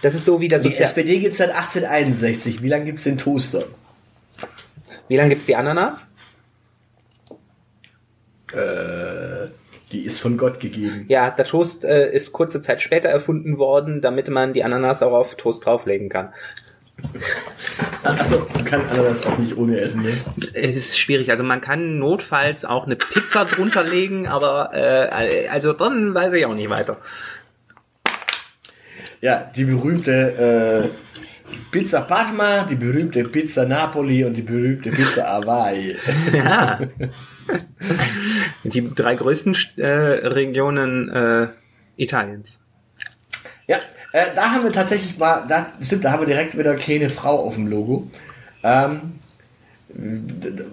Das ist so wie der Die Sozial... SPD gibt es seit 1861. Wie lange gibt es den Toaster? Wie lange gibt's die Ananas? Äh, die ist von Gott gegeben. Ja, der Toast äh, ist kurze Zeit später erfunden worden, damit man die Ananas auch auf Toast drauflegen kann. Achso, man kann Ananas auch nicht ohne essen, ne? Es ist schwierig. Also man kann notfalls auch eine Pizza drunter legen, aber äh, also dann weiß ich auch nicht weiter. Ja, die berühmte äh, Pizza Parma, die berühmte Pizza Napoli und die berühmte Pizza Hawaii. Ja. Die drei größten äh, Regionen äh, Italiens. Ja, äh, da haben wir tatsächlich mal, da, stimmt, da haben wir direkt wieder keine Frau auf dem Logo. Ähm,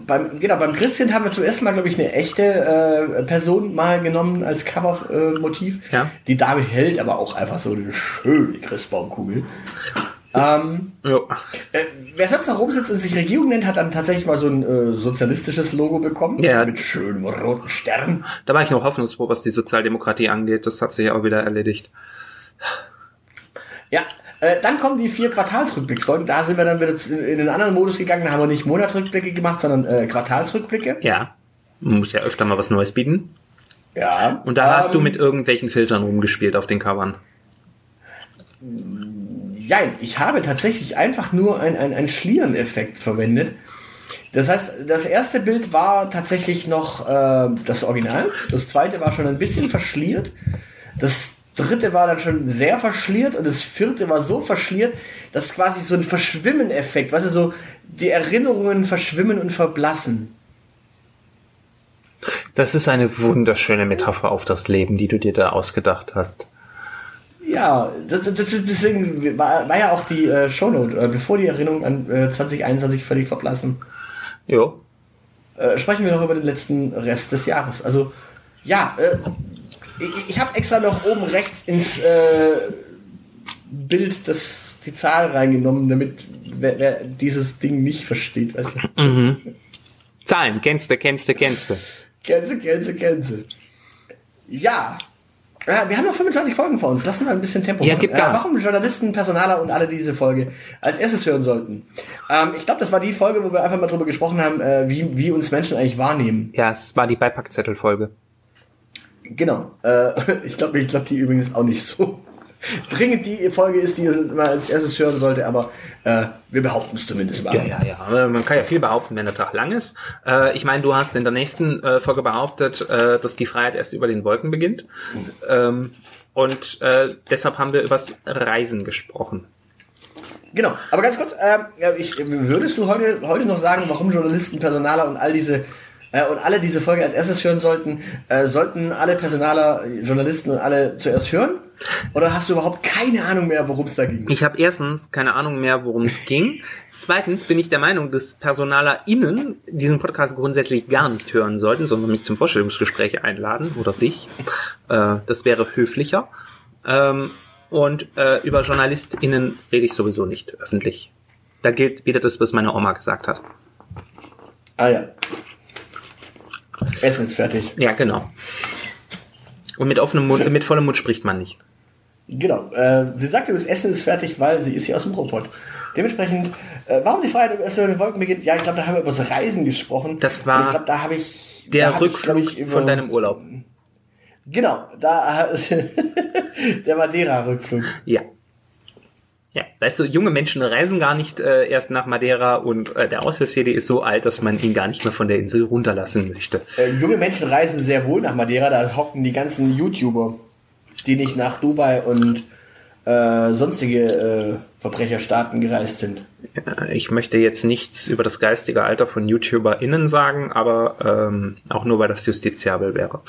beim, genau, beim Christian haben wir zum ersten Mal, glaube ich, eine echte äh, Person mal genommen als Cover-Motiv. Äh. Ja. Die Dame hält aber auch einfach so eine schöne Christbaumkugel. Ähm, Jo. äh, wer sonst noch rumsitzt und sich Regierung nennt, hat dann tatsächlich mal so ein äh, sozialistisches Logo bekommen. Ja. Mit schönem roten Stern. Da war ich noch hoffnungsfroh, was die Sozialdemokratie angeht. Das hat sich ja auch wieder erledigt. Ja, äh, dann kommen die vier Quartalsrückblicksfolgen. Da sind wir dann wieder in den anderen Modus gegangen. Da haben wir nicht Monatsrückblicke gemacht, sondern äh, Quartalsrückblicke. Ja. Man muss ja öfter mal was Neues bieten. Ja. Und da hast du ähm, mit irgendwelchen Filtern rumgespielt auf den Covern. Nein, ich habe tatsächlich einfach nur ein, ein, ein Schlieren-Effekt verwendet. Das heißt, das erste Bild war tatsächlich noch äh, das Original. Das zweite war schon ein bisschen verschliert. Das dritte war dann schon sehr verschliert und das vierte war so verschliert, dass quasi so ein Verschwimmen-Effekt, weißt du, so die Erinnerungen verschwimmen und verblassen. Das ist eine wunderschöne Metapher auf das Leben, die du dir da ausgedacht hast. Ja, das, das, deswegen war, war ja auch die äh, Shownote, äh, bevor die Erinnerungen an äh, 2021 völlig verblassen. Jo. äh, sprechen wir noch über den letzten Rest des Jahres. Also, ja, äh, ich, ich habe extra noch oben rechts ins äh, Bild das, die Zahl reingenommen, damit wer, wer dieses Ding nicht versteht, weißt du. Zahlen, kennst du, kennst du, kennst du. Kennst du, kennst du, kennst du. Ja. Ja, wir haben noch 25 Folgen vor uns. Lassen wir ein bisschen Tempo Ja, machen. gib Gas. warum Journalisten, Personaler und alle diese Folge als erstes hören sollten. Ähm, ich glaube, das war die Folge, wo wir einfach mal drüber gesprochen haben, äh, wie, wie uns Menschen eigentlich wahrnehmen. Ja, es war die Beipackzettelfolge. Genau. Äh, ich glaube, ich glaube, die übrigens auch nicht so dringend die Folge ist, die man als erstes hören sollte, aber äh, wir behaupten es zumindest mal. Ja, ja, ja. Man kann ja viel behaupten, wenn der Tag lang ist. Äh, ich meine, du hast in der nächsten äh, Folge behauptet, äh, dass die Freiheit erst über den Wolken beginnt. Ähm, und äh, deshalb haben wir übers Reisen gesprochen. Genau. Aber ganz kurz, äh, ja, ich, würdest du heute, heute noch sagen, warum Journalisten, Personaler und all diese äh, und alle diese Folge als erstes hören sollten? Äh, sollten alle Personaler, Journalisten und alle zuerst hören? Oder hast du überhaupt keine Ahnung mehr, worum es da ging? Ich habe erstens keine Ahnung mehr, worum es ging. Zweitens bin ich der Meinung, dass PersonalerInnen diesen Podcast grundsätzlich gar nicht hören sollten, sondern mich zum Vorstellungsgespräch einladen oder dich. Äh, das wäre höflicher. Ähm, und äh, über JournalistInnen rede ich sowieso nicht öffentlich. Da gilt wieder das, was meine Oma gesagt hat. Ah ja. Essen ist fertig. Ja, genau. Und mit offenem Mund, mit vollem Mund spricht man nicht. Genau. Äh, sie sagte, das Essen ist fertig, weil sie ist hier aus dem Robot. Dementsprechend, äh, warum die Freiheit über den Wolken beginnt? Ja, ich glaube, da haben wir über das Reisen gesprochen. Das war Und ich glaube, da habe ich Der hab ich, Rückflug ich, über- von deinem Urlaub. Genau, da der Madeira-Rückflug. Ja. Ja, weißt du, junge Menschen reisen gar nicht äh, erst nach Madeira und äh, der Aushilfs-CD ist so alt, dass man ihn gar nicht mehr von der Insel runterlassen möchte. Äh, junge Menschen reisen sehr wohl nach Madeira, da hocken die ganzen YouTuber, die nicht nach Dubai und äh, sonstige äh, Verbrecherstaaten gereist sind. Ich möchte jetzt nichts über das geistige Alter von YouTuberInnen sagen, aber ähm, auch nur, weil das justiziabel wäre.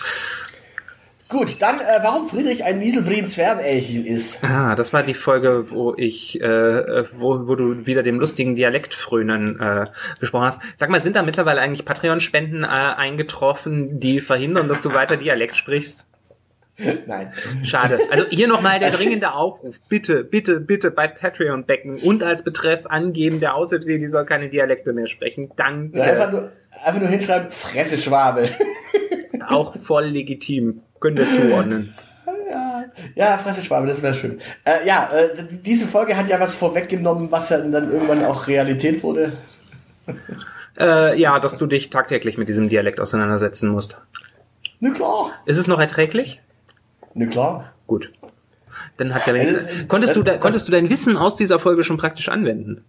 Gut, dann, äh, warum Friedrich ein Nieselbrien Zwergenelchel ist. Ah, das war die Folge, wo ich, äh, wo, wo du wieder dem lustigen Dialekt frönen äh, gesprochen hast. Sag mal, sind da mittlerweile eigentlich Patreon-Spenden äh, eingetroffen, die verhindern, dass du weiter Dialekt sprichst? Nein. Schade. Also hier nochmal der dringende Aufruf. Bitte, bitte, bitte bei Patreon becken und als Betreff angeben, der Aushilfsjedi soll keine Dialekte mehr sprechen. Danke. Einfach nur, einfach nur hinschreiben, Fresse Schwabe. Auch voll legitim. Könnt ihr zuordnen. Ja, Fresse Schwabe, das wäre schön. Äh, ja, äh, diese Folge hat ja was vorweggenommen, was ja dann irgendwann auch Realität wurde. Äh, ja, dass du dich tagtäglich mit diesem Dialekt auseinandersetzen musst. Na klar. Ist es noch erträglich? Na klar. Gut. Dann hat's ja wenigstens. Also, konntest du, äh, da, konntest du dein Wissen aus dieser Folge schon praktisch anwenden?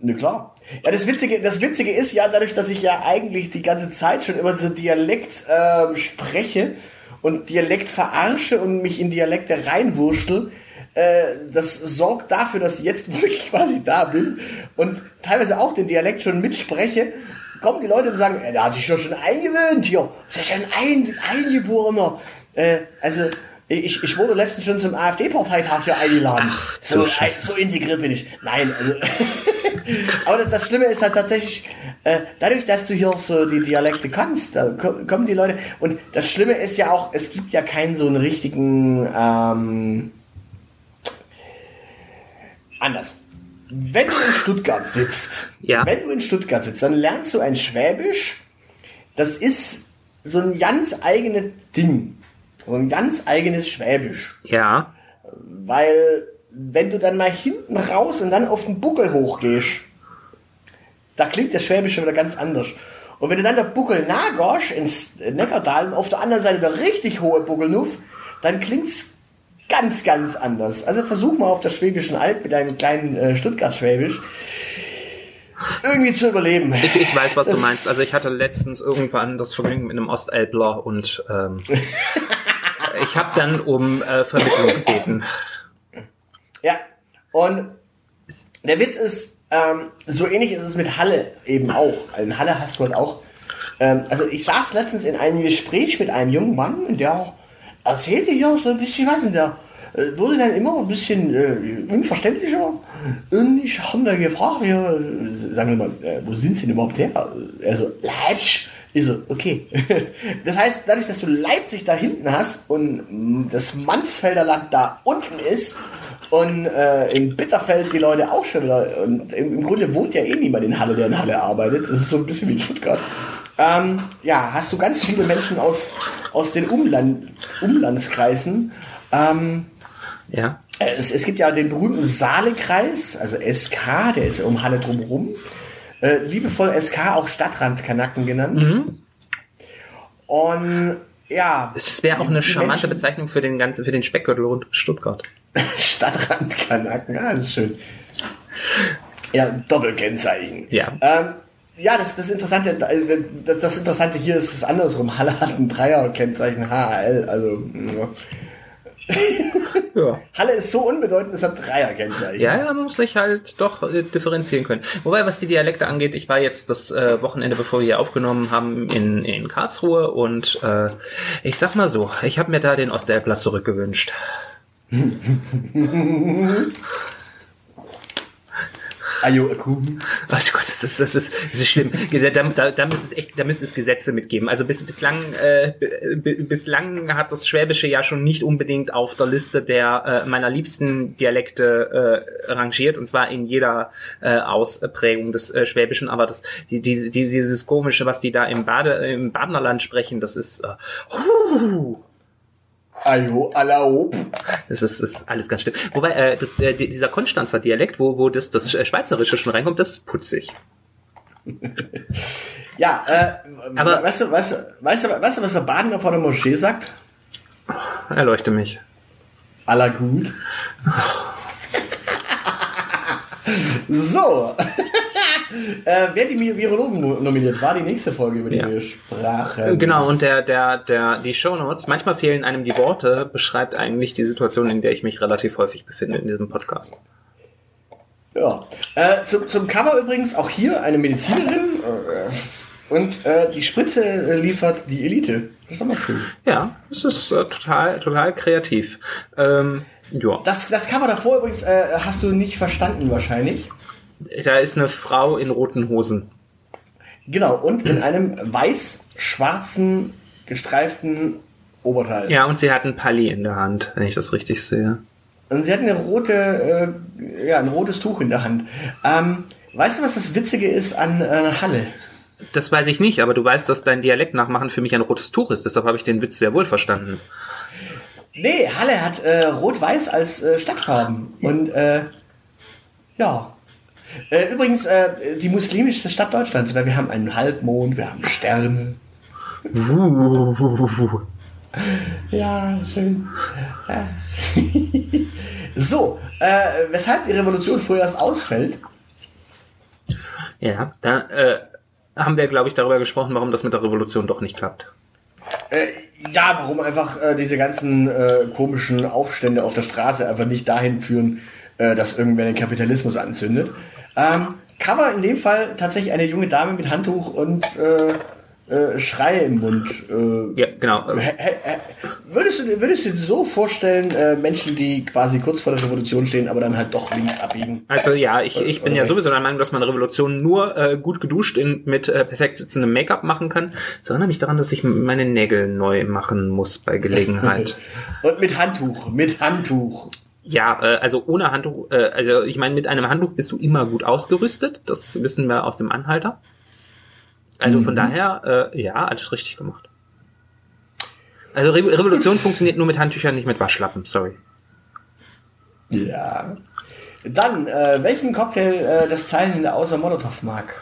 Na klar. Ja, das Witzige, das Witzige ist ja, dadurch, dass ich ja eigentlich die ganze Zeit schon immer so Dialekt ähm, spreche und Dialekt verarsche und mich in Dialekte reinwurschtel, äh, das sorgt dafür, dass jetzt, wo ich quasi da bin und teilweise auch den Dialekt schon mitspreche, kommen die Leute und sagen, der hat sich doch schon eingewöhnt hier. Ist ja schon ein Eingeborener. Äh, also, ich, ich wurde letztens schon zum AfD-Parteitag hier eingeladen. Ach, so, Scheiße. so integriert bin ich. Nein, also. Aber das, das Schlimme ist halt tatsächlich, äh, dadurch, dass du hier so die Dialekte kannst, da ko- kommen die Leute. Und das Schlimme ist ja auch, es gibt ja keinen so einen richtigen, ähm, anders. Wenn du in Stuttgart sitzt, Ja. wenn du in Stuttgart sitzt, dann lernst du ein Schwäbisch. Das ist so ein ganz eigenes Ding. So ein ganz eigenes Schwäbisch. Ja. Weil, wenn du dann mal hinten raus und dann auf den Buckel hochgehst, da klingt das Schwäbische wieder ganz anders. Und wenn du dann der Buckel nagorsch ins Neckartal und auf der anderen Seite der richtig hohe Buckelnuff, dann klingt's ganz, ganz anders. Also versuch mal auf der Schwäbischen Alb mit deinem kleinen äh, Stuttgart-Schwäbisch irgendwie zu überleben. Ich, ich weiß, was du Das- meinst. Also ich hatte letztens irgendwann das Vergnügen mit einem Ostelbler und ähm, ich habe dann um äh, Vermittlung gebeten. Ja, und der Witz ist, ähm, so ähnlich ist es mit Halle eben auch. In Halle hast du halt auch. Ähm, also ich saß letztens in einem Gespräch mit einem jungen Mann, der erzählte hier so ein bisschen was und der äh, wurde dann immer ein bisschen äh, unverständlicher. Und ich habe da gefragt, ja, äh, sagen wir mal, äh, wo sind sie denn überhaupt her? Er so, Leipzig. Ich so, okay. Das heißt, dadurch, dass du Leipzig da hinten hast und das Mansfelder Land da unten ist und äh, in Bitterfeld die Leute auch schon wieder, und im, im Grunde wohnt ja eh niemand in Halle, der in Halle arbeitet. Das ist so ein bisschen wie in Stuttgart. Ähm, ja, hast du ganz viele Menschen aus, aus den Umland, Umlandskreisen. Ähm, Ja. äh, es, es gibt ja den berühmten Saale-Kreis, also SK, der ist um Halle drumherum. Äh, liebevoll SK, auch Stadtrandkanaken genannt. Und ja, Es wäre auch eine charmante Menschen- Bezeichnung für den ganzen, für den Speckgürtel rund Stuttgart. Stadtrandkanaken, ja, das ist schön. Ja, Doppelkennzeichen. Ja. Ähm, ja, das, das Interessante, äh, das, das Interessante hier ist es andersrum. Halle hat ein Dreierkennzeichen HL, also ja. Ja. Halle ist so unbedeutend, es hat Dreierkennzeichen. Ja, ja, man muss sich halt doch äh, differenzieren können. Wobei, was die Dialekte angeht, ich war jetzt das äh, Wochenende, bevor wir hier aufgenommen haben, in, in Karlsruhe und äh, ich sag mal so, ich habe mir da den Ostelbler zurückgewünscht. Ajo, Kuh. Oh Gott, das ist, das ist, das ist schlimm. Da, da, da müsste es echt, da müsste es Gesetze mitgeben. Also bis, bislang, äh, bislang hat das Schwäbische ja schon nicht unbedingt auf der Liste der äh, meiner liebsten Dialekte äh, rangiert und zwar in jeder äh, Ausprägung des äh, Schwäbischen. Aber das, die, die, dieses komische, was die da im Bade, im Badenerland sprechen, das ist, äh, huh, Ajo, Alaop. das ist, ist alles ganz schlimm. Wobei äh, das, äh, die- dieser Konstanzer Dialekt, wo, wo das, das Schweizerische schon reinkommt, das ist putzig. Ja, äh, Aber- weißt du, weißt du, weißt du, weißt du, was der Badener vor der Moschee sagt? Erleuchte mich. Aller gut. so. äh, wer die Virologen no- nominiert, war die nächste Folge, über die Ja. wir sprachen. Genau, und der, der, der, die Shownotes, manchmal fehlen einem die Worte, beschreibt eigentlich die Situation, in der ich mich relativ häufig befinde in diesem Podcast. Ja. Äh, zum, zum Cover übrigens auch hier eine Medizinerin. Äh, und äh, die Spritze äh, liefert die Elite. Das ist doch mal schön. Ja, es ist äh, total, total kreativ. Ähm, ja, Das, das Cover davor übrigens äh, hast du nicht verstanden wahrscheinlich. Da ist eine Frau in roten Hosen. Genau, und in einem weiß-schwarzen gestreiften Oberteil. Ja, und sie hat ein Pali in der Hand, wenn ich das richtig sehe. Und sie hat eine rote, äh, ja, ein rotes Tuch in der Hand. Ähm, weißt du, was das Witzige ist an äh, Halle? Das weiß ich nicht, aber du weißt, dass dein Dialekt nachmachen für mich ein rotes Tuch ist. Deshalb habe ich den Witz sehr wohl verstanden. Nee, Halle hat äh, Rot-Weiß als äh, Stadtfarben. Und äh, ja. Äh, übrigens, äh, die muslimischste Stadt Deutschlands, weil wir haben einen Halbmond, wir haben Sterne. Ja, schön. Ja. so, äh, weshalb die Revolution vorerst ausfällt, Ja, da äh, haben wir, glaube ich, darüber gesprochen, warum das mit der Revolution doch nicht klappt. Äh, ja, warum einfach äh, diese ganzen äh, komischen Aufstände auf der Straße einfach nicht dahin führen, äh, dass irgendwer den Kapitalismus anzündet. Ähm, Cover in dem Fall tatsächlich eine junge Dame mit Handtuch und äh, äh, Schreie im Mund. Äh, Ja, genau. würdest, du, würdest du dir so vorstellen, äh, Menschen, die quasi kurz vor der Revolution stehen, aber dann halt doch links abbiegen? Also ja, ich, ich bin ja sowieso der Meinung, dass man Revolution nur äh, gut geduscht in, mit äh, perfekt sitzendem Make-up machen kann. Das erinnert mich daran, dass ich meine Nägel neu machen muss bei Gelegenheit. Und mit Handtuch, mit Handtuch. Ja, äh, also ohne Handtuch, äh, also ich meine, mit einem Handtuch bist du immer gut ausgerüstet. Das wissen wir aus dem Anhalter. Also von daher, äh, ja, alles richtig gemacht. Also Re Revolution funktioniert nur mit Handtüchern, nicht mit Waschlappen, sorry. Ja. Dann, äh, welchen Cocktail äh, das Zeilenende außer Molotow mag?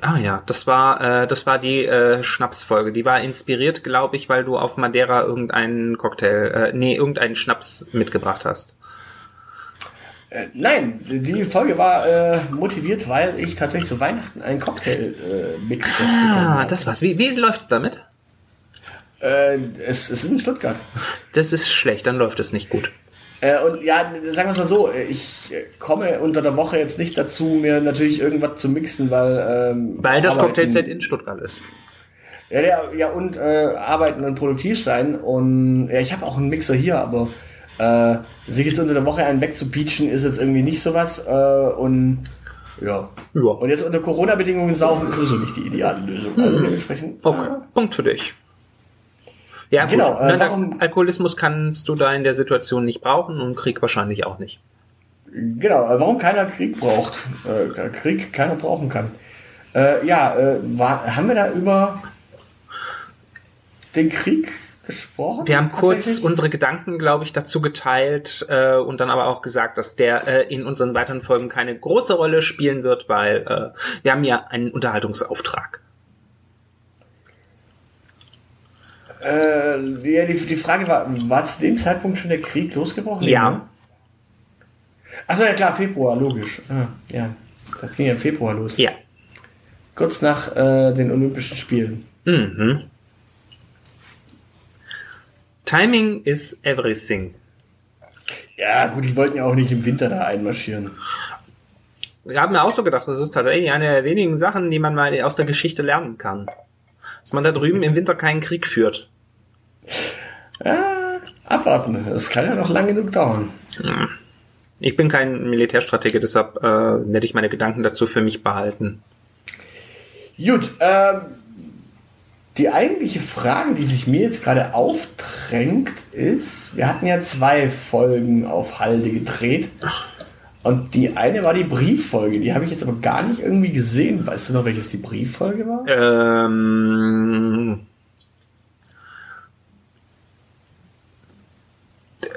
Ah ja, das war äh, das war die äh, Schnapsfolge. Die war inspiriert, glaube ich, weil du auf Madeira irgendeinen Cocktail, äh, nee, irgendeinen Schnaps mitgebracht hast. Äh, nein, die Folge war äh, motiviert, weil ich tatsächlich zu Weihnachten einen Cocktail-Mix Ah, das war's. Wie, wie läuft's damit? Äh, es, es ist in Stuttgart. Das ist schlecht, dann läuft es nicht gut. Äh, und ja, sagen wir es mal so, äh, ich äh, komme unter der Woche jetzt nicht dazu, mir natürlich irgendwas zu mixen, weil... Ähm, Weil das Cocktailset in Stuttgart ist. Ja, ja, ja und äh, arbeiten und produktiv sein. Und ja, ich habe auch einen Mixer hier, aber äh, sich jetzt unter der Woche einen wegzupeachen, ist jetzt irgendwie nicht sowas. Äh, und ja. Ja. Und jetzt unter Corona-Bedingungen saufen ist sowieso nicht die ideale Lösung. Also dementsprechend. Okay, Punkt für dich. Ja, gut. Genau, äh, warum- Alkoholismus kannst du da in der Situation nicht brauchen und Krieg wahrscheinlich auch nicht. Genau, äh, warum keiner Krieg braucht. Äh, Krieg keiner brauchen kann. Äh, ja, äh, war, haben wir da über den Krieg gesprochen? Wir haben kurz unsere Gedanken, glaube ich, dazu geteilt äh, und dann aber auch gesagt, dass der äh, in unseren weiteren Folgen keine große Rolle spielen wird, weil äh, wir haben ja einen Unterhaltungsauftrag. Äh, ja, die, die Frage war, war zu dem Zeitpunkt schon der Krieg losgebrochen? Ja. Achso, ja klar, Februar, logisch. Ah, ja, das ging ja im Februar los. Ja. Kurz nach äh, den Olympischen Spielen. Mhm. Timing is everything. Ja, gut, die wollten ja auch nicht im Winter da einmarschieren. Wir haben mir auch so gedacht, das ist tatsächlich eine der wenigen Sachen, die man mal aus der Geschichte lernen kann. Dass man da drüben im Winter keinen Krieg führt. Ja, abwarten. Das kann ja noch lang genug dauern. Ich bin kein Militärstratege, deshalb äh, werde ich meine Gedanken dazu für mich behalten. Gut, ähm, die eigentliche Frage, die sich mir jetzt gerade aufdrängt, ist, wir hatten ja zwei Folgen auf Halde gedreht. Und die eine war die Brieffolge, die habe ich jetzt aber gar nicht irgendwie gesehen. Weißt du noch, welches die Brieffolge war? Ähm,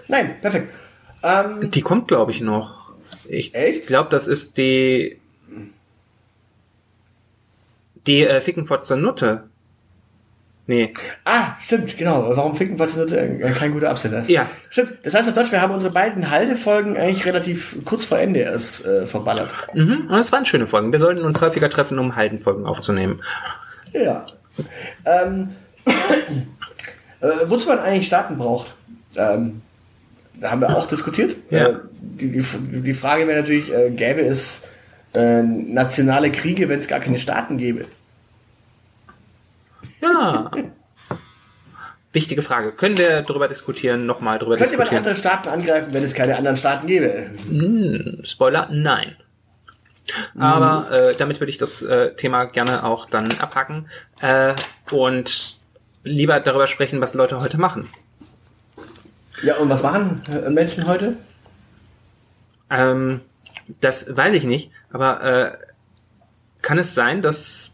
Nein, perfekt. Ähm, die kommt, glaube ich, noch. Ich Echt? glaube, das ist die die äh, Fickenfotzer Nutte. Nee. ah, stimmt, genau. Warum ficken Patinute äh, kein guter Absender ist. Ja. Stimmt. Das heißt auf Deutsch, wir haben unsere beiden Haltefolgen eigentlich relativ kurz vor Ende erst äh, verballert. Mhm. Und es waren schöne Folgen. Wir sollten uns häufiger treffen, um Haldenfolgen aufzunehmen. Ja. Ähm, äh, wozu man eigentlich Staaten braucht, ähm, da haben wir auch diskutiert. Ja. Äh, die, die, die Frage wäre natürlich, äh, gäbe es äh, nationale Kriege, wenn es gar keine Staaten gäbe? Ja. Wichtige Frage. Können wir darüber diskutieren, nochmal darüber Könnte man diskutieren? andere Staaten angreifen, wenn es keine anderen Staaten gäbe? Spoiler, nein. Aber äh, damit würde ich das äh, Thema gerne auch dann abhaken. Äh, und lieber darüber sprechen, was Leute heute machen. Ja, und was machen äh, Menschen heute? Ähm, das weiß ich nicht, aber äh, kann es sein, dass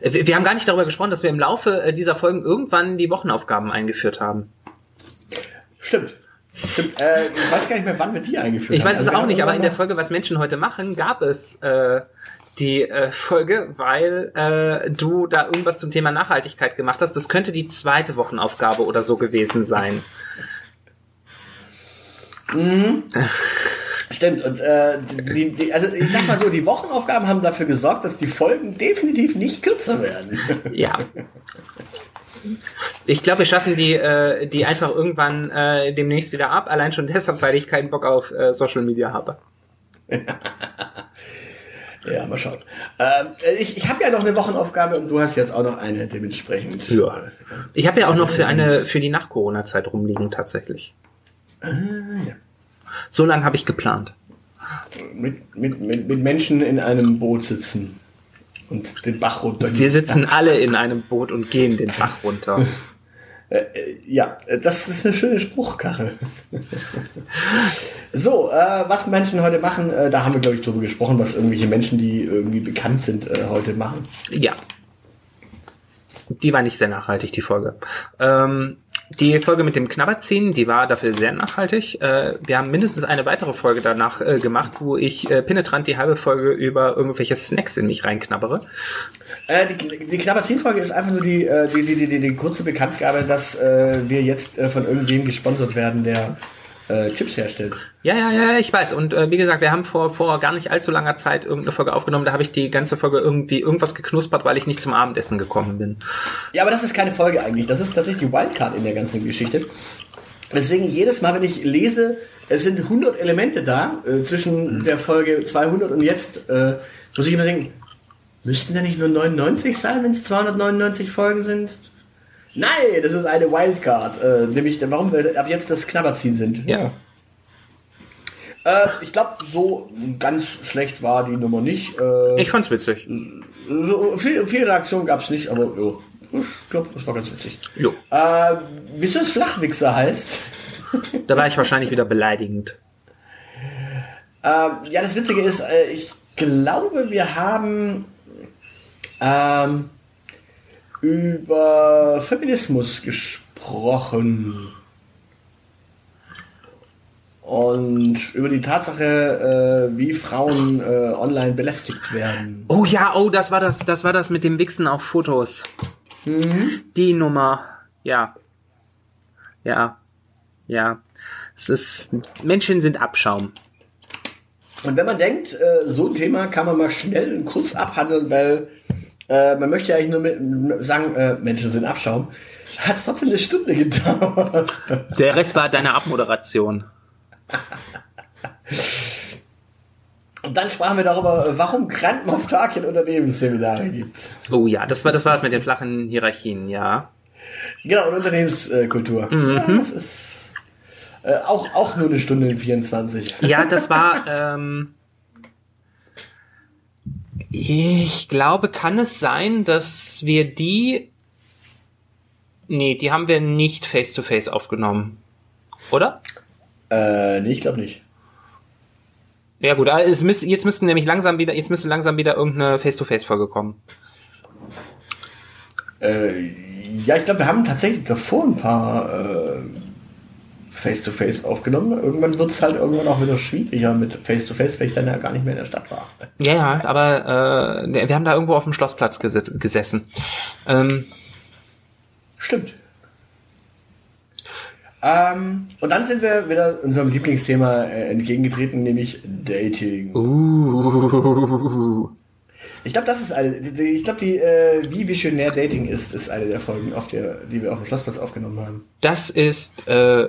wir, haben gar nicht darüber gesprochen, dass wir im Laufe äh, dieser Folgen irgendwann die Wochenaufgaben eingeführt haben. Stimmt. Stimmt. Äh, ich weiß gar nicht mehr, wann wir die eingeführt Ich haben. weiß es Also auch nicht, aber in der Folge, was Menschen heute machen, gab es äh, die äh, Folge, weil äh, du da irgendwas zum Thema Nachhaltigkeit gemacht hast. Das könnte die zweite Wochenaufgabe oder so gewesen sein. mal- Stimmt. Und, äh, die, die, also ich sag mal so, die Wochenaufgaben haben dafür gesorgt, dass die Folgen definitiv nicht kürzer werden. Ja. Ich glaube, wir schaffen die, äh, die einfach irgendwann äh, demnächst wieder ab. Allein schon deshalb, weil ich keinen Bock auf äh, Social Media habe. Ja, mal schauen. Ähm, ich ich habe ja noch eine Wochenaufgabe und du hast jetzt auch noch eine dementsprechend. Ja. Ich habe ja auch noch für eine für die Nach-Corona-Zeit rumliegen tatsächlich. So lange habe ich geplant. Mit, mit, mit, mit Menschen in einem Boot sitzen und den Bach runter. Wir sitzen alle in einem Boot und gehen den Bach runter. Äh, äh, ja, äh, das ist eine schöne Spruchkachel. so, äh, was Menschen heute machen, äh, da haben wir, glaube ich, drüber gesprochen, was irgendwelche Menschen, die irgendwie bekannt sind, äh, heute machen. Ja. Die war nicht sehr nachhaltig, die Folge. Ähm, die Folge mit dem Knabberziehen, die war dafür sehr nachhaltig. Äh, wir haben mindestens eine weitere Folge danach äh, gemacht, wo ich äh, penetrant die halbe Folge über irgendwelche Snacks in mich reinknabbere. Äh, die die Knabberzin-Folge ist einfach nur die, die, die, die, die, kurze Bekanntgabe, dass wir jetzt von irgendwem gesponsert werden, der äh, Chips herstellt. Ja, ja, ja, ich weiß. Und äh, wie gesagt, wir haben vor, vor gar nicht allzu langer Zeit irgendeine Folge aufgenommen. Da habe ich die ganze Folge irgendwie irgendwas geknuspert, weil ich nicht zum Abendessen gekommen bin. Ja, aber das ist keine Folge eigentlich. Das ist tatsächlich die Wildcard in der ganzen Geschichte. Deswegen jedes Mal, wenn ich lese, es sind 100 Elemente da, äh, zwischen der Folge 200 und jetzt, äh, muss ich immer denken, müssten da nicht nur 99 sein, wenn es 299 Folgen sind? Nein, das ist eine Wildcard. Äh, nämlich, warum wir ab jetzt das Knabberziehen sind. Ja. Äh, ich glaube, so ganz schlecht war die Nummer nicht. Äh, Ich fand's witzig. so, viel, viel Reaktion gab es nicht, aber jo, ich glaube, das war ganz witzig. Jo. Äh, wieso es Flachwichser heißt? Da war ich wahrscheinlich wieder beleidigend. Äh, ja, das Witzige ist, äh, ich glaube, wir haben ähm, über Feminismus gesprochen. Und über die Tatsache, äh, wie Frauen äh, online belästigt werden. Oh ja, oh, das war das, das war das mit dem Wichsen auf Fotos. Die Nummer. Ja. Ja. Ja. Es ist, Menschen sind Abschaum. Und wenn man denkt, äh, so ein Thema kann man mal schnell einen Kuss abhandeln, weil äh, man möchte ja eigentlich nur mit, sagen, äh, Menschen sind Abschaum, hat es trotzdem eine Stunde gedauert. Der Rest war deine Abmoderation. Und dann sprachen wir darüber, warum Krankenhoftark in Unternehmensseminare gibt. Oh ja, das war das war es mit den flachen Hierarchien, ja. Genau, und Unternehmenskultur. Ja, das ist äh, auch, auch nur eine Stunde in 24. Ja, das war. Ähm, ich glaube, kann es sein, dass wir die. Nee, die haben wir nicht face to face aufgenommen. Oder? Äh, nee, ich glaube nicht. Ja gut, aber es müsste, jetzt müssten nämlich langsam wieder, jetzt müsste langsam wieder irgendeine Face-to-Face-Folge kommen. Äh, ja, ich glaube, wir haben tatsächlich davor ein paar äh, Face-to-Face aufgenommen. Irgendwann wird es halt irgendwann auch wieder schwieriger mit Face-to-Face, weil ich dann ja gar nicht mehr in der Stadt war. Ja, ja, aber äh, wir haben da irgendwo auf dem Schlossplatz gesit- gesessen. Ähm, Stimmt. Ähm, und dann sind wir wieder unserem Lieblingsthema äh, entgegengetreten, nämlich Dating. uh, Ich glaube, das ist eine. die- Ich glaube, die äh, wie visionär Dating ist, ist eine der Folgen, auf der, die wir auf dem Schlossplatz aufgenommen haben. das ist äh,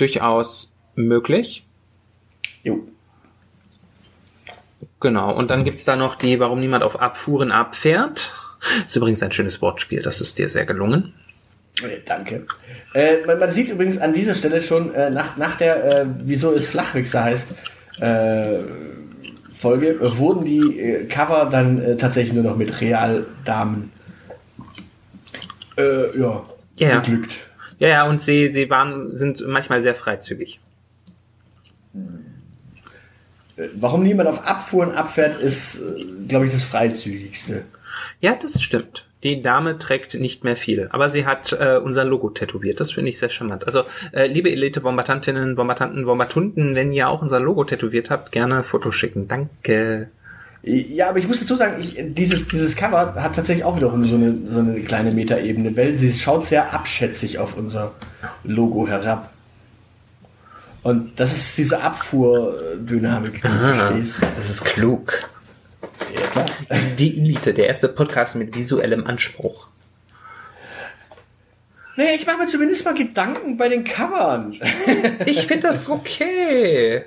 durchaus möglich. Jo. Genau. Und dann gibt's da noch die, warum niemand auf Abfuhren abfährt. Ist übrigens ein schönes Wortspiel, das ist dir sehr gelungen. Danke. Äh, man, man sieht übrigens an dieser Stelle schon äh, nach, nach der, äh, wieso es Flachwichser heißt, äh, Folge, wurden die äh, Cover dann äh, tatsächlich nur noch mit Realdamen äh, ja, Ja, ja. Ja, ja, und sie, sie waren, sind manchmal sehr freizügig. Äh, Warum niemand auf Abfuhren abfährt, ist, glaube ich, das freizügigste. Ja, das stimmt. Die Dame trägt nicht mehr viel, aber sie hat äh, unser Logo tätowiert. Das finde ich sehr charmant. Also, äh, liebe Elite-Bombardantinnen, Bombardanten, Bombatunden, wenn ihr auch unser Logo tätowiert habt, gerne Foto schicken. Danke. Ja, aber ich muss dazu sagen, ich, dieses, dieses Cover hat tatsächlich auch wiederum so eine, so eine kleine Metaebene, weil sie schaut sehr abschätzig auf unser Logo herab. Und das ist diese Abfuhrdynamik, die du verstehst. das ist klug. Ja, klar. Die Elite, der erste Podcast mit visuellem Anspruch. Nee, ich mache mir zumindest mal Gedanken bei den Covern. Ich finde das okay.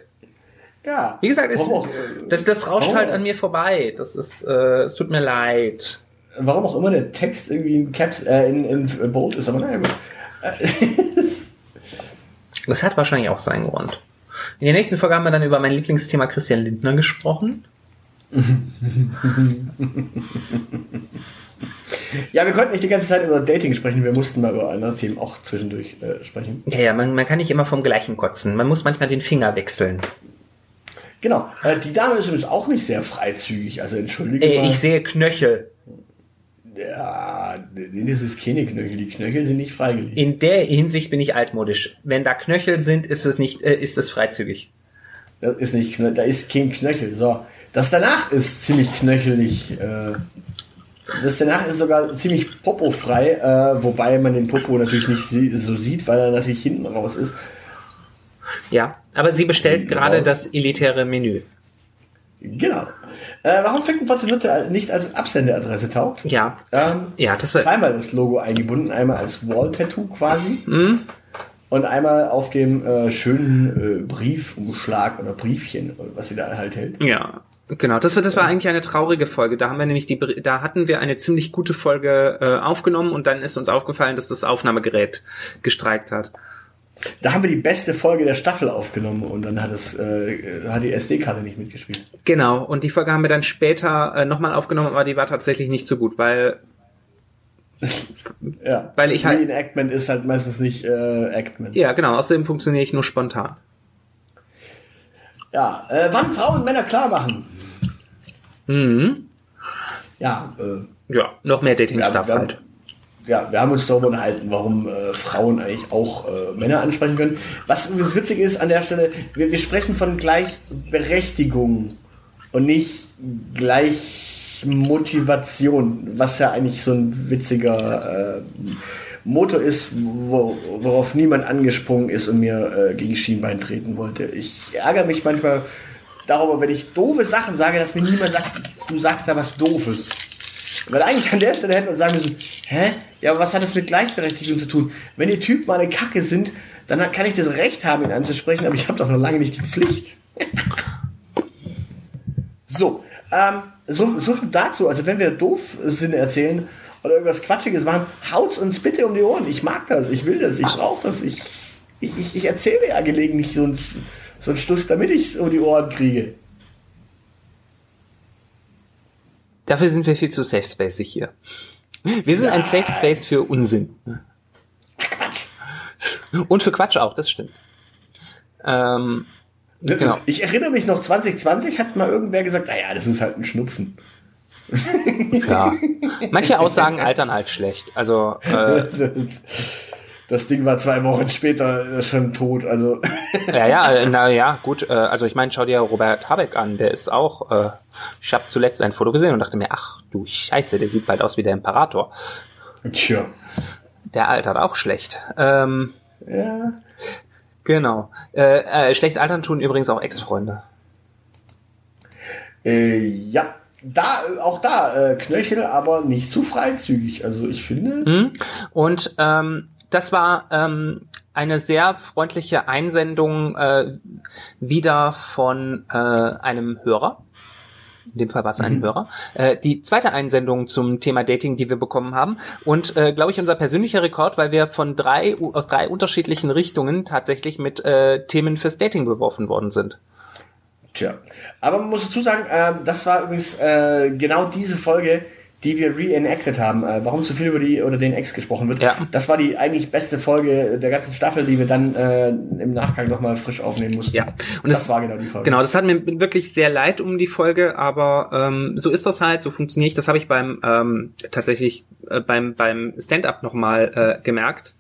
Ja. Wie gesagt, es, warum, auch, das, das rauscht warum- halt an mir vorbei. Das ist, äh, es tut mir leid. warum auch immer der Text irgendwie in Caps, äh, in, in Bold ist, aber naja, gut. Das hat wahrscheinlich auch seinen Grund. In der nächsten Folge haben wir dann über mein Lieblingsthema Christian Lindner gesprochen. Ja, wir konnten nicht die ganze Zeit über Dating sprechen, wir mussten mal über andere Themen auch zwischendurch äh, sprechen. Ja, ja, man, man kann nicht immer vom Gleichen kotzen. Man muss manchmal den Finger wechseln. Genau. Äh, die Dame ist übrigens auch nicht sehr freizügig, also entschuldige Ey, mal. ich sehe Knöchel. Ja, das ist keine Knöchel. Die Knöchel sind nicht freigelegt. In der Hinsicht bin ich altmodisch. Wenn da Knöchel sind, ist es nicht, äh, ist es freizügig. Das ist nicht Knöchel, da ist kein Knöchel. So. Das danach ist ziemlich knöchelig. Äh, das danach ist sogar ziemlich popofrei, äh, wobei man den Popo natürlich nicht so sieht, weil er natürlich hinten raus ist. Ja, aber sie bestellt gerade das elitäre Menü. Genau. Äh, warum Finkenpotte nicht als Absenderadresse taugt? Ja, Ähm, ja, das war. zweimal das Logo eingebunden, einmal als Wall-Tattoo quasi und einmal auf dem äh, schönen äh, Briefumschlag oder Briefchen, was sie da halt hält. Ja, genau. Das war, das war eigentlich eine traurige Folge. Da haben wir nämlich die, da hatten wir eine ziemlich gute Folge äh, aufgenommen und dann ist uns aufgefallen, dass das Aufnahmegerät gestreikt hat. Da haben wir die beste Folge der Staffel aufgenommen und dann hat es äh, hat die SD-Karte nicht mitgespielt. Genau. Und die Folge haben wir dann später äh, nochmal aufgenommen, aber die war tatsächlich nicht so gut, weil Ja, Weil ich halt- Reenactment ist halt meistens nicht äh, Actment. ja, genau. Außerdem funktioniere ich nur spontan. Ja, äh, wann Frauen und Männer klar machen. Mhm. Ja, äh, Ja, noch mehr Dating-Stuff halt. Ja, wir haben uns darüber unterhalten, warum äh, Frauen eigentlich auch äh, Männer ansprechen können. Was übrigens witzig ist an der Stelle, wir, wir sprechen von Gleichberechtigung und nicht Gleichmotivation, was ja eigentlich so ein witziger äh, Motor ist, wo, worauf niemand angesprungen ist und mir äh, gegen Schienbein treten wollte. Ich ärgere mich manchmal darüber, wenn ich doofe Sachen sage, dass mir niemand sagt, du sagst da was Doofes. Weil eigentlich an der Stelle hätten wir sagen müssen, hä? Ja, aber was hat das mit Gleichberechtigung zu tun? Wenn die Typen mal eine Kacke sind, dann kann ich das Recht haben, ihn anzusprechen, aber ich habe doch noch lange nicht die Pflicht. so, ähm, so, so viel dazu. Also wenn wir doof sind erzählen oder irgendwas Quatschiges machen, haut's uns bitte um die Ohren. Ich mag das, ich will das, ich brauche das. Ich, ich, ich, ich erzähle ja gelegentlich so einen, so Schluss, damit ich um die Ohren kriege. Dafür sind wir viel zu safe spacig hier. Wir sind ein Safe Space für Unsinn. Quatsch. Und für Quatsch auch, das stimmt. Ähm, genau. Ich erinnere mich noch, 2020 hat mal irgendwer gesagt, naja, das ist halt ein Schnupfen. Klar. Manche Aussagen altern alt schlecht. Also, äh, Das Ding war zwei Wochen später schon tot, also. ja, ja, äh, na ja, gut. Äh, also ich meine, schau dir Robert Habeck an. Der ist auch. Äh, ich habe zuletzt ein Foto gesehen und dachte mir, ach du Scheiße, der sieht bald aus wie der Imperator. Tja. Der altert auch schlecht. Ähm, Ja. genau. Äh, äh, schlecht altern tun übrigens auch Ex-Freunde. Äh, ja. Da, auch da, äh, Knöchel, aber nicht zu freizügig. Also ich finde. Mhm. Und ähm, das war ähm, eine sehr freundliche Einsendung äh, wieder von äh, einem Hörer. In dem Fall war es ein Hörer. Äh, die zweite Einsendung zum Thema Dating, die wir bekommen haben. Und äh, glaube ich, unser persönlicher Rekord, weil wir von drei aus drei unterschiedlichen Richtungen tatsächlich mit äh, Themen fürs Dating beworfen worden sind. Tja. Aber man muss dazu sagen, ähm, das war übrigens äh, genau diese Folge, die wir reenacted haben, äh, warum zu viel über die oder den Ex gesprochen wird. Ja. Das war die eigentlich beste Folge der ganzen Staffel, die wir dann äh, im Nachgang nochmal frisch aufnehmen mussten. Ja. Und das, das- war genau die Folge. Genau, das hat mir wirklich sehr leid um die Folge, aber ähm, so ist das halt, so funktioniert ich. Das habe ich beim ähm, tatsächlich äh, beim beim Stand-up nochmal äh, gemerkt.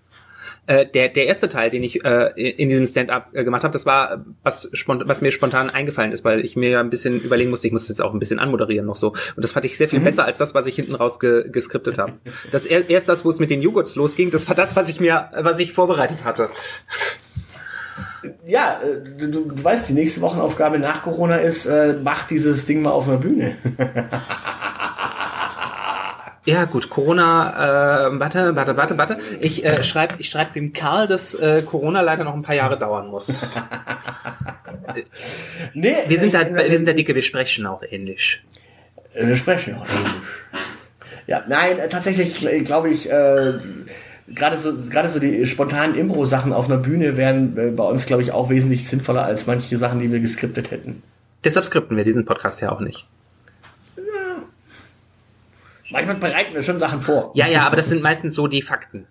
Äh, der der erste Teil, den ich äh, in diesem Stand-up äh, gemacht habe, das war was was mir spontan eingefallen ist, weil ich mir ja ein bisschen überlegen musste, ich muss jetzt auch ein bisschen anmoderieren noch so. Und das fand ich sehr viel besser als das, was ich hinten raus ge geskriptet habe. Das er, erst das, wo es mit den Joghurts losging, das war das, was ich mir, was ich vorbereitet hatte. Ja, äh, du, du du weißt, die nächste Wochenaufgabe nach Corona ist, äh, mach dieses Ding mal auf einer Bühne. Ja, gut, Corona, äh, warte, warte, warte, warte. Ich äh, schreibe ich schreib dem Karl, dass äh, Corona leider noch ein paar Jahre dauern muss. nee, Wir sind da, äh, wir sind da dicke, wir sprechen auch ähnlich. Äh, Wir sprechen auch Englisch. Ja, nein, äh, tatsächlich äh, glaube ich, äh, gerade so, gerade so die spontanen Impro-Sachen auf einer Bühne wären äh, bei uns, glaube ich, auch wesentlich sinnvoller als manche Sachen, die wir geskriptet hätten. Deshalb skripten wir diesen Podcast ja auch nicht. Manchmal bereiten wir schon Sachen vor. Ja, ja, aber das sind meistens so die Fakten.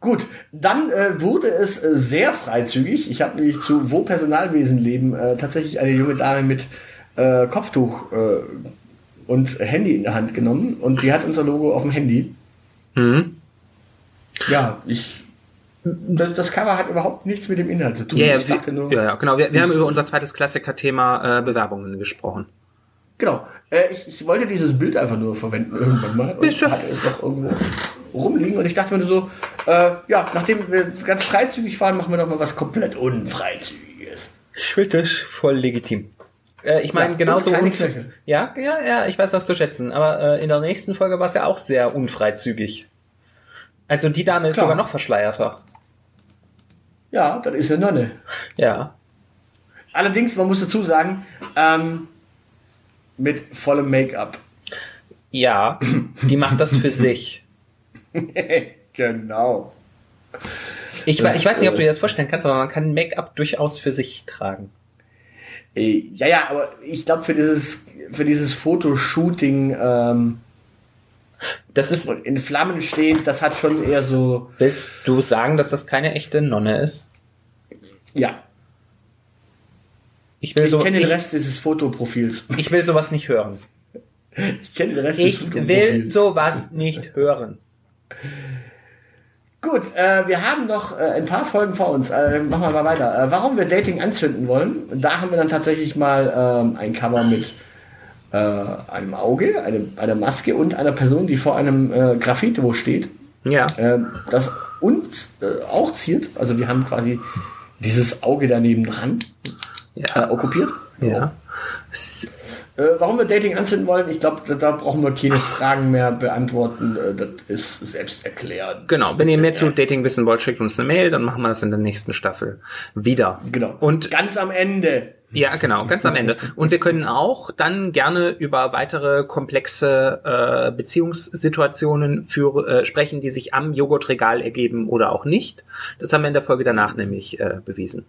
Gut, dann äh, wurde es äh, sehr freizügig. Ich habe nämlich zu Wo Personalwesen leben äh, tatsächlich eine junge Dame mit äh, Kopftuch äh, und Handy in der Hand genommen und die hat unser Logo auf dem Handy. Mhm. Ja, ich. Das, das Cover hat überhaupt nichts mit dem Inhalt zu tun. Ja, ja, ich dachte nur. ja, genau. Wir, wir haben über unser zweites Klassiker-Thema äh, Bewerbungen gesprochen. Genau. Äh, ich, ich wollte dieses Bild einfach nur verwenden irgendwann mal und Ist ja hatte es doch irgendwo rumliegen und ich dachte mir nur so, äh, ja, nachdem wir ganz freizügig waren, machen wir doch mal was komplett unfreizügiges. Ich finde das voll legitim. Äh, ich meine, Ja, genauso. Ja, ja, ja, ich weiß das zu schätzen. Aber äh, in der nächsten Folge war es ja auch sehr unfreizügig. Also die Dame ist Klar. sogar noch verschleierter. Ja, das ist eine Nonne. Ja. Allerdings, man muss dazu sagen, ähm, mit vollem Make-up. Ja, die macht das für sich. genau. Ich, Das, ich weiß nicht, ob du äh, dir das vorstellen kannst, aber man kann Make-up durchaus für sich tragen. Äh, Ja, ja, aber ich glaube, für dieses, für dieses Fotoshooting ähm, Das ist. in Flammen stehend, das hat schon eher so, Willst du sagen, dass das keine echte Nonne ist? ja. Ich will Ich so. kenne den ich, Rest dieses Fotoprofils. ich will sowas nicht hören. Ich kenne den Rest des Ich will Fotoprofils. sowas nicht hören. Gut, äh, wir haben noch äh, ein paar Folgen vor uns. Äh, machen wir mal weiter. Äh, warum wir Dating anzünden wollen, da haben wir dann tatsächlich mal ähm, ein Cover mit äh, einem Auge, eine, einer Maske und einer Person, die vor einem äh, Graffito steht, Ja. äh, das uns auch ziert. Also wir haben quasi dieses Auge daneben dran äh, Ja. okkupiert. Ja. S- Äh, warum wir Dating anzünden wollen, ich glaube, da, da brauchen wir keine Fragen mehr beantworten. Äh, das ist selbst erklärt. Genau, wenn ihr mehr zu Dating wissen wollt, schickt uns eine Mail, dann machen wir das in der nächsten Staffel wieder. Genau. Und ganz am Ende. ja, genau, ganz am Ende. Und wir können auch dann gerne über weitere komplexe äh, Beziehungssituationen für, äh, sprechen, die sich am Joghurtregal ergeben oder auch nicht. Das haben wir in der Folge danach nämlich äh, bewiesen.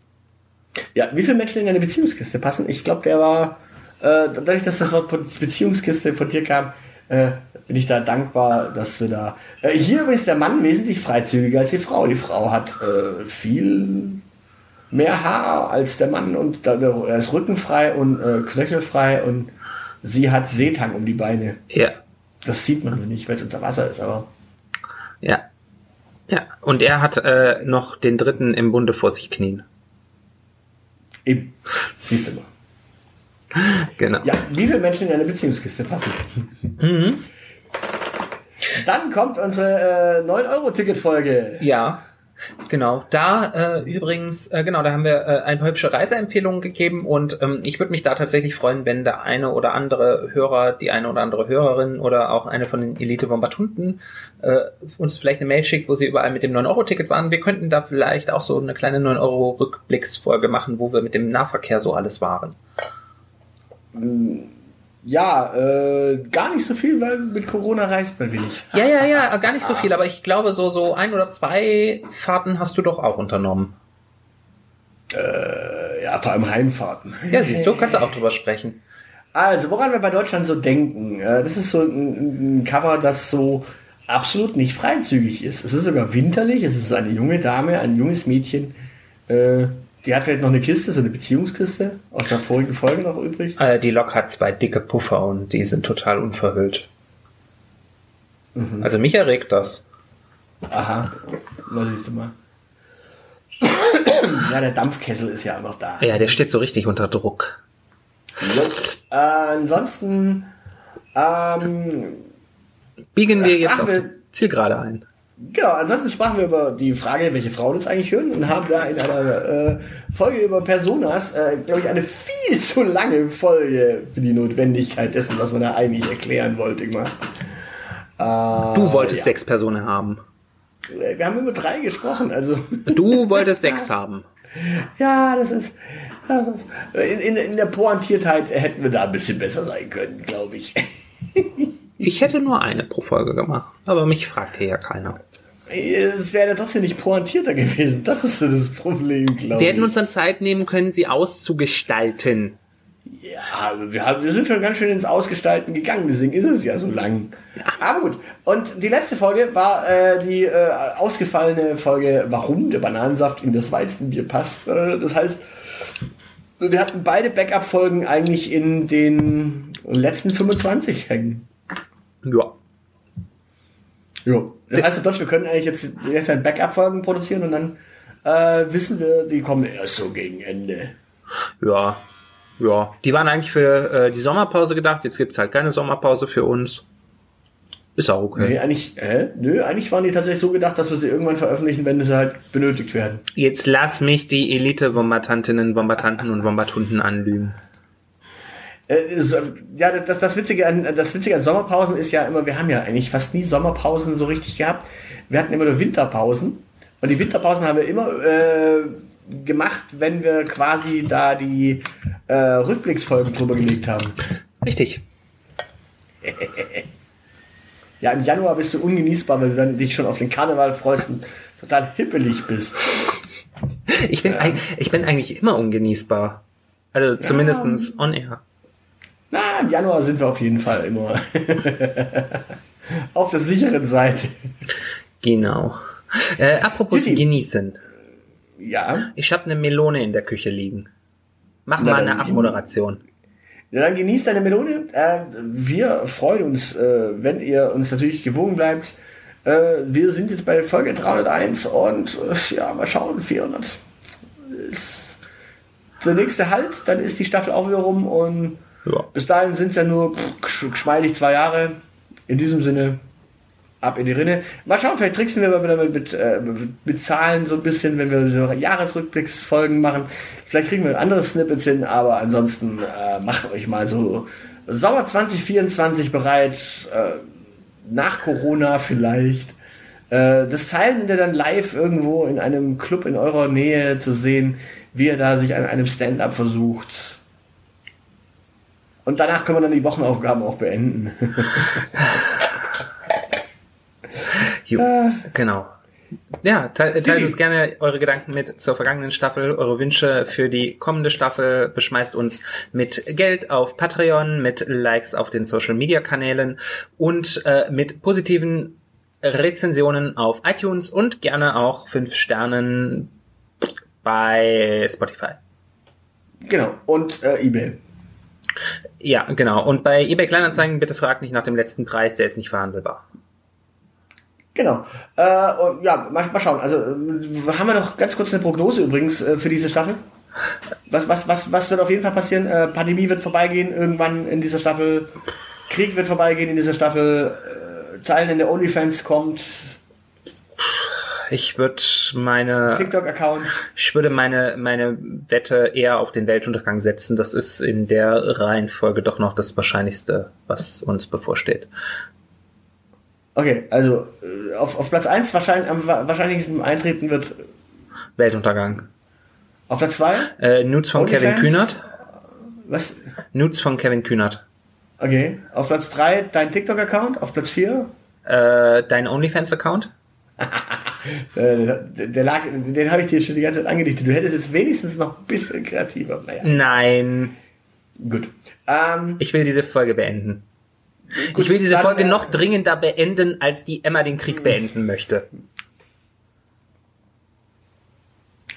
Ja, wie viele Menschen in eine Beziehungskiste passen? Ich glaube, der war, äh, dadurch, dass das Wort Beziehungskiste von dir kam, äh, bin ich da dankbar, dass wir da. Äh, hier übrigens der Mann wesentlich freizügiger als die Frau. Die Frau hat äh, viel mehr Haar als der Mann und da, er ist rückenfrei und äh, knöchelfrei und sie hat Seetang um die Beine. Ja, Das sieht man nur nicht, weil es unter Wasser ist, aber. ja. Ja, und er hat äh, noch den dritten im Bunde vor sich knien. Eben. Siehst du mal. Genau. Ja, wie viele Menschen in eine Beziehungskiste passen? Dann kommt unsere äh, 9-Euro-Ticket-Folge. Ja, genau. Da äh, übrigens, äh, genau, da haben wir äh, eine hübsche Reiseempfehlung gegeben und ähm, ich würde mich da tatsächlich freuen, wenn der eine oder andere Hörer, die eine oder andere Hörerin oder auch eine von den Elite-Bombatunden äh, uns vielleicht eine Mail schickt, wo sie überall mit dem 9-Euro-Ticket waren. Wir könnten da vielleicht auch so eine kleine 9-Euro-Rückblicksfolge machen, wo wir mit dem Nahverkehr so alles waren. Ja, äh, gar nicht so viel, weil mit Corona reist man wenig. Ja, ja, ja, gar nicht so viel, aber ich glaube, so, so ein oder zwei Fahrten hast du doch auch unternommen. Äh, ja, vor allem Heimfahrten. Ja, siehst du, kannst du auch drüber sprechen. Also, woran wir bei Deutschland so denken, äh, das ist so ein, ein Cover, das so absolut nicht freizügig ist. Es ist sogar winterlich, es ist eine junge Dame, ein junges Mädchen, äh, die hat vielleicht noch eine Kiste, so eine Beziehungskiste aus der vorigen Folge noch übrig. Äh, die Lok hat zwei dicke Puffer und die sind total unverhüllt. Also mich erregt das. Aha, na siehst du mal. ja, der Dampfkessel ist ja auch noch da. Ja, der steht so richtig unter Druck. Äh, ansonsten, ähm, Biegen wir jetzt auf Zielgerade ein. Genau, ansonsten sprachen wir über die Frage, welche Frauen uns eigentlich hören und haben da in einer äh, Folge über Personas, äh, glaube ich, eine viel zu lange Folge für die Notwendigkeit dessen, was man da eigentlich erklären wollte. Äh, Du wolltest ja. sechs Personen haben. Wir haben über drei gesprochen, also Du wolltest sechs haben. ja, das ist, das ist in, in, in der Pointiertheit hätten wir da ein bisschen besser sein können, glaube ich. Ich hätte nur eine pro Folge gemacht, aber mich fragt hier ja keiner. Es wäre trotzdem nicht pointierter gewesen. Das ist so das Problem, glaube ich. Wir hätten uns dann Zeit nehmen können, sie auszugestalten. Ja, wir, haben, wir sind schon ganz schön ins Ausgestalten gegangen, deswegen ist es ja so lang. Aber gut. Und die letzte Folge war äh, die äh, ausgefallene Folge, warum der Bananensaft in das Weizenbier passt. Das heißt, wir hatten beide Backup-Folgen eigentlich in den letzten 25 hängen. Ja. Jo. Das heißt, Deutsch, wir können eigentlich jetzt, jetzt ein Backup-Folgen produzieren und dann äh, wissen wir, die kommen erst so gegen Ende. Ja. Ja. Die waren eigentlich für äh, die Sommerpause gedacht. Jetzt gibt's halt keine Sommerpause für uns. Ist auch okay. Nee, eigentlich, äh, nö, eigentlich waren die tatsächlich so gedacht, dass wir sie irgendwann veröffentlichen, wenn sie halt benötigt werden. Jetzt lass mich die Elite-Bombardantinnen, Bombardanten und Bombardunden anlügen. Äh, ja, das, das, Witzige an, das Witzige an Sommerpausen ist ja immer, wir haben ja eigentlich fast nie Sommerpausen so richtig gehabt. Wir hatten immer nur Winterpausen. Und die Winterpausen haben wir immer äh, gemacht, wenn wir quasi da die äh, Rückblicksfolgen drüber gelegt haben. Richtig. Ja, im Januar bist du ungenießbar, weil du dann dich schon auf den Karneval freust und total hippelig bist. Ich bin, eig- ich bin eigentlich immer ungenießbar. Also zumindestens on air. Na, im Januar sind wir auf jeden Fall immer auf der sicheren Seite. Genau. Äh, apropos Juti. genießen. Ja. Ich habe eine Melone in der Küche liegen. Mach Na, mal eine Abmoderation. Ja, dann genießt deine Melone. Äh, wir freuen uns, äh, wenn ihr uns natürlich gewogen bleibt. Äh, wir sind jetzt bei Folge 301 und äh, ja, mal schauen, 400 ist der nächste Halt, dann ist die Staffel auch wieder rum und Ja. bis dahin sind es ja nur pff, gesch- geschmeidig zwei Jahre. In diesem Sinne, ab in die Rinne. Mal schauen, vielleicht tricksen wir mal wieder mit, äh, mit Zahlen so ein bisschen, wenn wir so Jahresrückblicksfolgen machen. Vielleicht kriegen wir andere Snippets hin, aber ansonsten äh, macht euch mal so Sommer 2024 bereit, äh, nach Corona vielleicht. Äh, das Zeilenende dann live irgendwo in einem Club in eurer Nähe zu sehen, wie er da sich an einem Stand-up versucht. Und danach können wir dann die Wochenaufgaben auch beenden. Jo, genau. Ja, te teilt uns gerne eure Gedanken mit zur vergangenen Staffel, eure Wünsche für die kommende Staffel. Beschmeißt uns mit Geld auf Patreon, mit Likes auf den Social Media Kanälen und äh, mit positiven Rezensionen auf iTunes und gerne auch fünf Sternen bei Spotify. genau. Und äh, eBay. Ja, genau. Und bei eBay Kleinanzeigen bitte fragt nicht nach dem letzten Preis, der ist nicht verhandelbar. Genau. Äh, und ja, mal, mal schauen. Also äh, haben wir noch ganz kurz eine Prognose übrigens äh, für diese Staffel. Was, was, was, was wird auf jeden Fall passieren? Äh, Pandemie wird vorbeigehen irgendwann in dieser Staffel. Krieg wird vorbeigehen in dieser Staffel. Äh, Zeilen in der OnlyFans kommt. Ich würde meine TikTok-Account. Ich würde meine, meine Wette eher auf den Weltuntergang setzen. Das ist in der Reihenfolge doch noch das Wahrscheinlichste, was uns bevorsteht. Okay, also äh, auf, auf Platz 1 wahrscheinlich, am wa- wahrscheinlichsten eintreten wird Weltuntergang. auf Platz 2. Äh, Nudes von OnlyFans? Kevin Kühnert. Was? Nudes von Kevin Kühnert. Okay. Auf Platz 3 dein TikTok-Account. Auf Platz 4 Äh, dein OnlyFans-Account? Äh, der lag, den habe ich dir schon die ganze Zeit angedichtet. Du hättest jetzt wenigstens noch ein bisschen kreativer. Naja. Nein. Gut. Ähm, Ich will diese Folge beenden. gut, ich will diese Folge äh, noch dringender beenden, als die Emma den Krieg beenden möchte.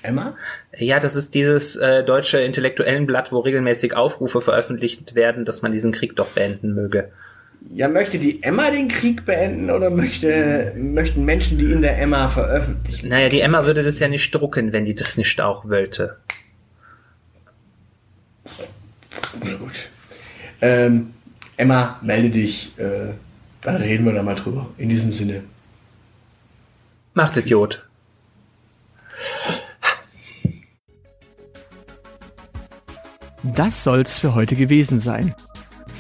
Emma? Ja, das ist dieses äh, deutsche Intellektuellenblatt, wo regelmäßig Aufrufe veröffentlicht werden, dass man diesen Krieg doch beenden möge. Ja, möchte die Emma den Krieg beenden oder möchte, möchten Menschen, die in der Emma veröffentlichen? Naja, die Emma würde das ja nicht drucken, wenn die das nicht auch wollte. Na gut. Ähm, Emma, melde dich. Äh, dann reden wir da mal drüber. In diesem Sinne. Macht Idiot. Das soll's für heute gewesen sein.